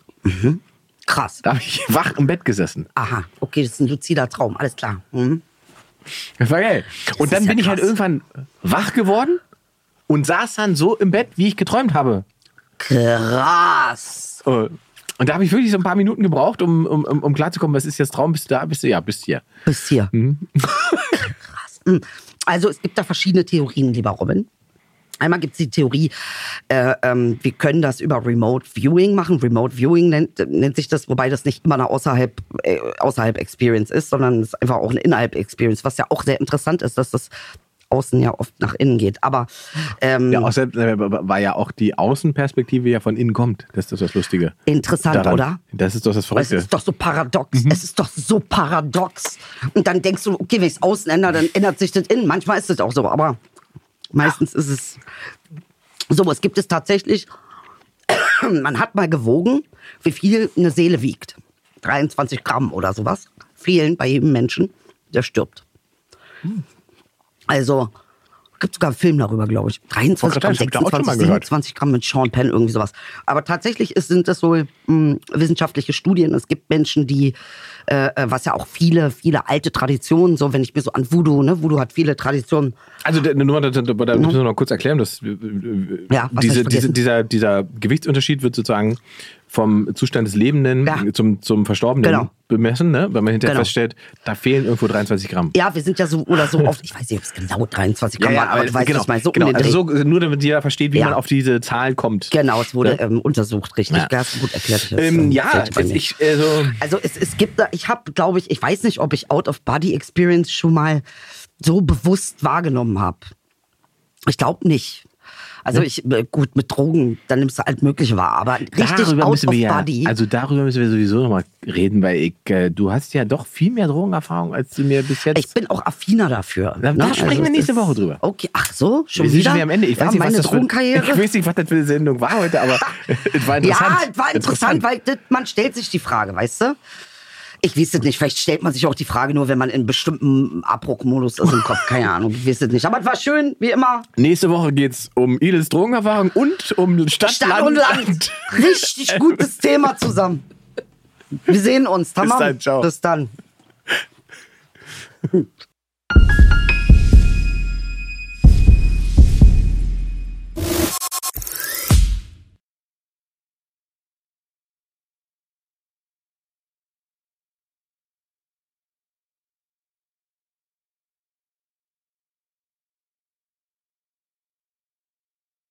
Krass. Da habe ich wach im Bett gesessen. Aha, okay, das ist ein luzider Traum, alles klar. Das war geil. Und dann ja bin ich halt krass. irgendwann wach geworden und saß dann so im Bett, wie ich geträumt habe. Krass. Äh, Und da habe ich wirklich so ein paar Minuten gebraucht, um, um, um, klarzukommen, was ist jetzt Traum? Bist du da? Bist du? Ja, bist hier. Bis hier. Mhm. Krass. Mhm. Also es gibt da verschiedene Theorien, lieber Robin. Einmal gibt es die Theorie, äh, ähm, wir können das über Remote Viewing machen. Remote Viewing nennt, nennt sich das, wobei das nicht immer eine außerhalb, äh, außerhalb Experience ist, sondern es ist einfach auch eine innerhalb Experience, was ja auch sehr interessant ist, dass das außen ja oft nach innen geht. Aber ähm, Ja, außerdem äh, war ja auch die Außenperspektive ja von innen kommt. Das ist das, das Lustige. interessant, daran. oder? Das ist doch das Es Verrückte. ist doch so paradox. Mhm. Es ist doch so paradox. Und dann denkst du, okay, wenn ich es außen ändere, dann ändert sich das innen. Manchmal ist es auch so, aber meistens ist es so. Es gibt es tatsächlich, man hat mal gewogen, wie viel eine Seele wiegt. 23 Gramm oder sowas. Fehlen bei jedem Menschen, der stirbt. Also, gibt sogar einen Film darüber, glaube ich. 23 gerade Gramm, sagen, ich hab da auch schon mal 26, gehört. 27 Gramm mit Sean Penn, irgendwie sowas. Aber tatsächlich ist, sind das so mh, wissenschaftliche Studien. Es gibt Menschen, die, äh, äh, was ja auch viele, viele alte Traditionen, so wenn ich mir so an Voodoo, ne, Voodoo hat viele Traditionen. Also nur, da, da, da müssen wir noch kurz erklären, dass äh, Ja, was hab diese, diese, dieser, dieser Gewichtsunterschied wird sozusagen vom Zustand des Lebenden Ja. zum, zum Verstorbenen Genau. bemessen, ne? wenn man hinterher Genau. feststellt, da fehlen irgendwo 23 Gramm. Ja, wir sind ja so oder so oft, ich weiß nicht, ob es genau 23 Gramm waren, aber du weißt, genau, ich meine, so genau. um also so, nur damit jeder versteht, wie Ja. man auf diese Zahl kommt. Genau, es wurde Ne? ähm, untersucht, richtig. Ja. Ja. Du gut erklärt. Das, Ähm, ähm, ja, mir. ich, also, Also es, es gibt da, ich habe, glaube ich, ich weiß nicht, ob ich Out-of-Body-Experience schon mal so bewusst wahrgenommen habe. Ich glaube nicht. Also ich, äh, gut, mit Drogen, dann nimmst du alt Mögliche wahr, aber richtig darüber müssen wir ja, Out-of-Body. also darüber müssen wir sowieso nochmal reden, weil ich, äh, du hast ja doch viel mehr Drogenerfahrung, als du mir bis jetzt. ich bin auch affiner dafür. Da- da sprechen wir es nächste Woche drüber. Okay, ach so, schon wir sind wieder? schon wieder am Ende. Ich ja, weiß nicht, was das für, Drogenkarriere. Ich weiß nicht, was das für eine Sendung war heute, aber es war interessant. Ja, es war interessant, weil das, man stellt sich die Frage, weißt du? Ich weiß es nicht, vielleicht stellt man sich auch die Frage nur, wenn man in bestimmten Abbruchmodus ist im Kopf, keine Ahnung, ich weiß es nicht. Aber es war schön, wie immer. Nächste Woche geht's um Idels Drogenerfahrung und um Stadt, Stadt Land, und Land. Richtig gutes Thema zusammen. Wir sehen uns. Tamam. dann, ciao. Bis dann.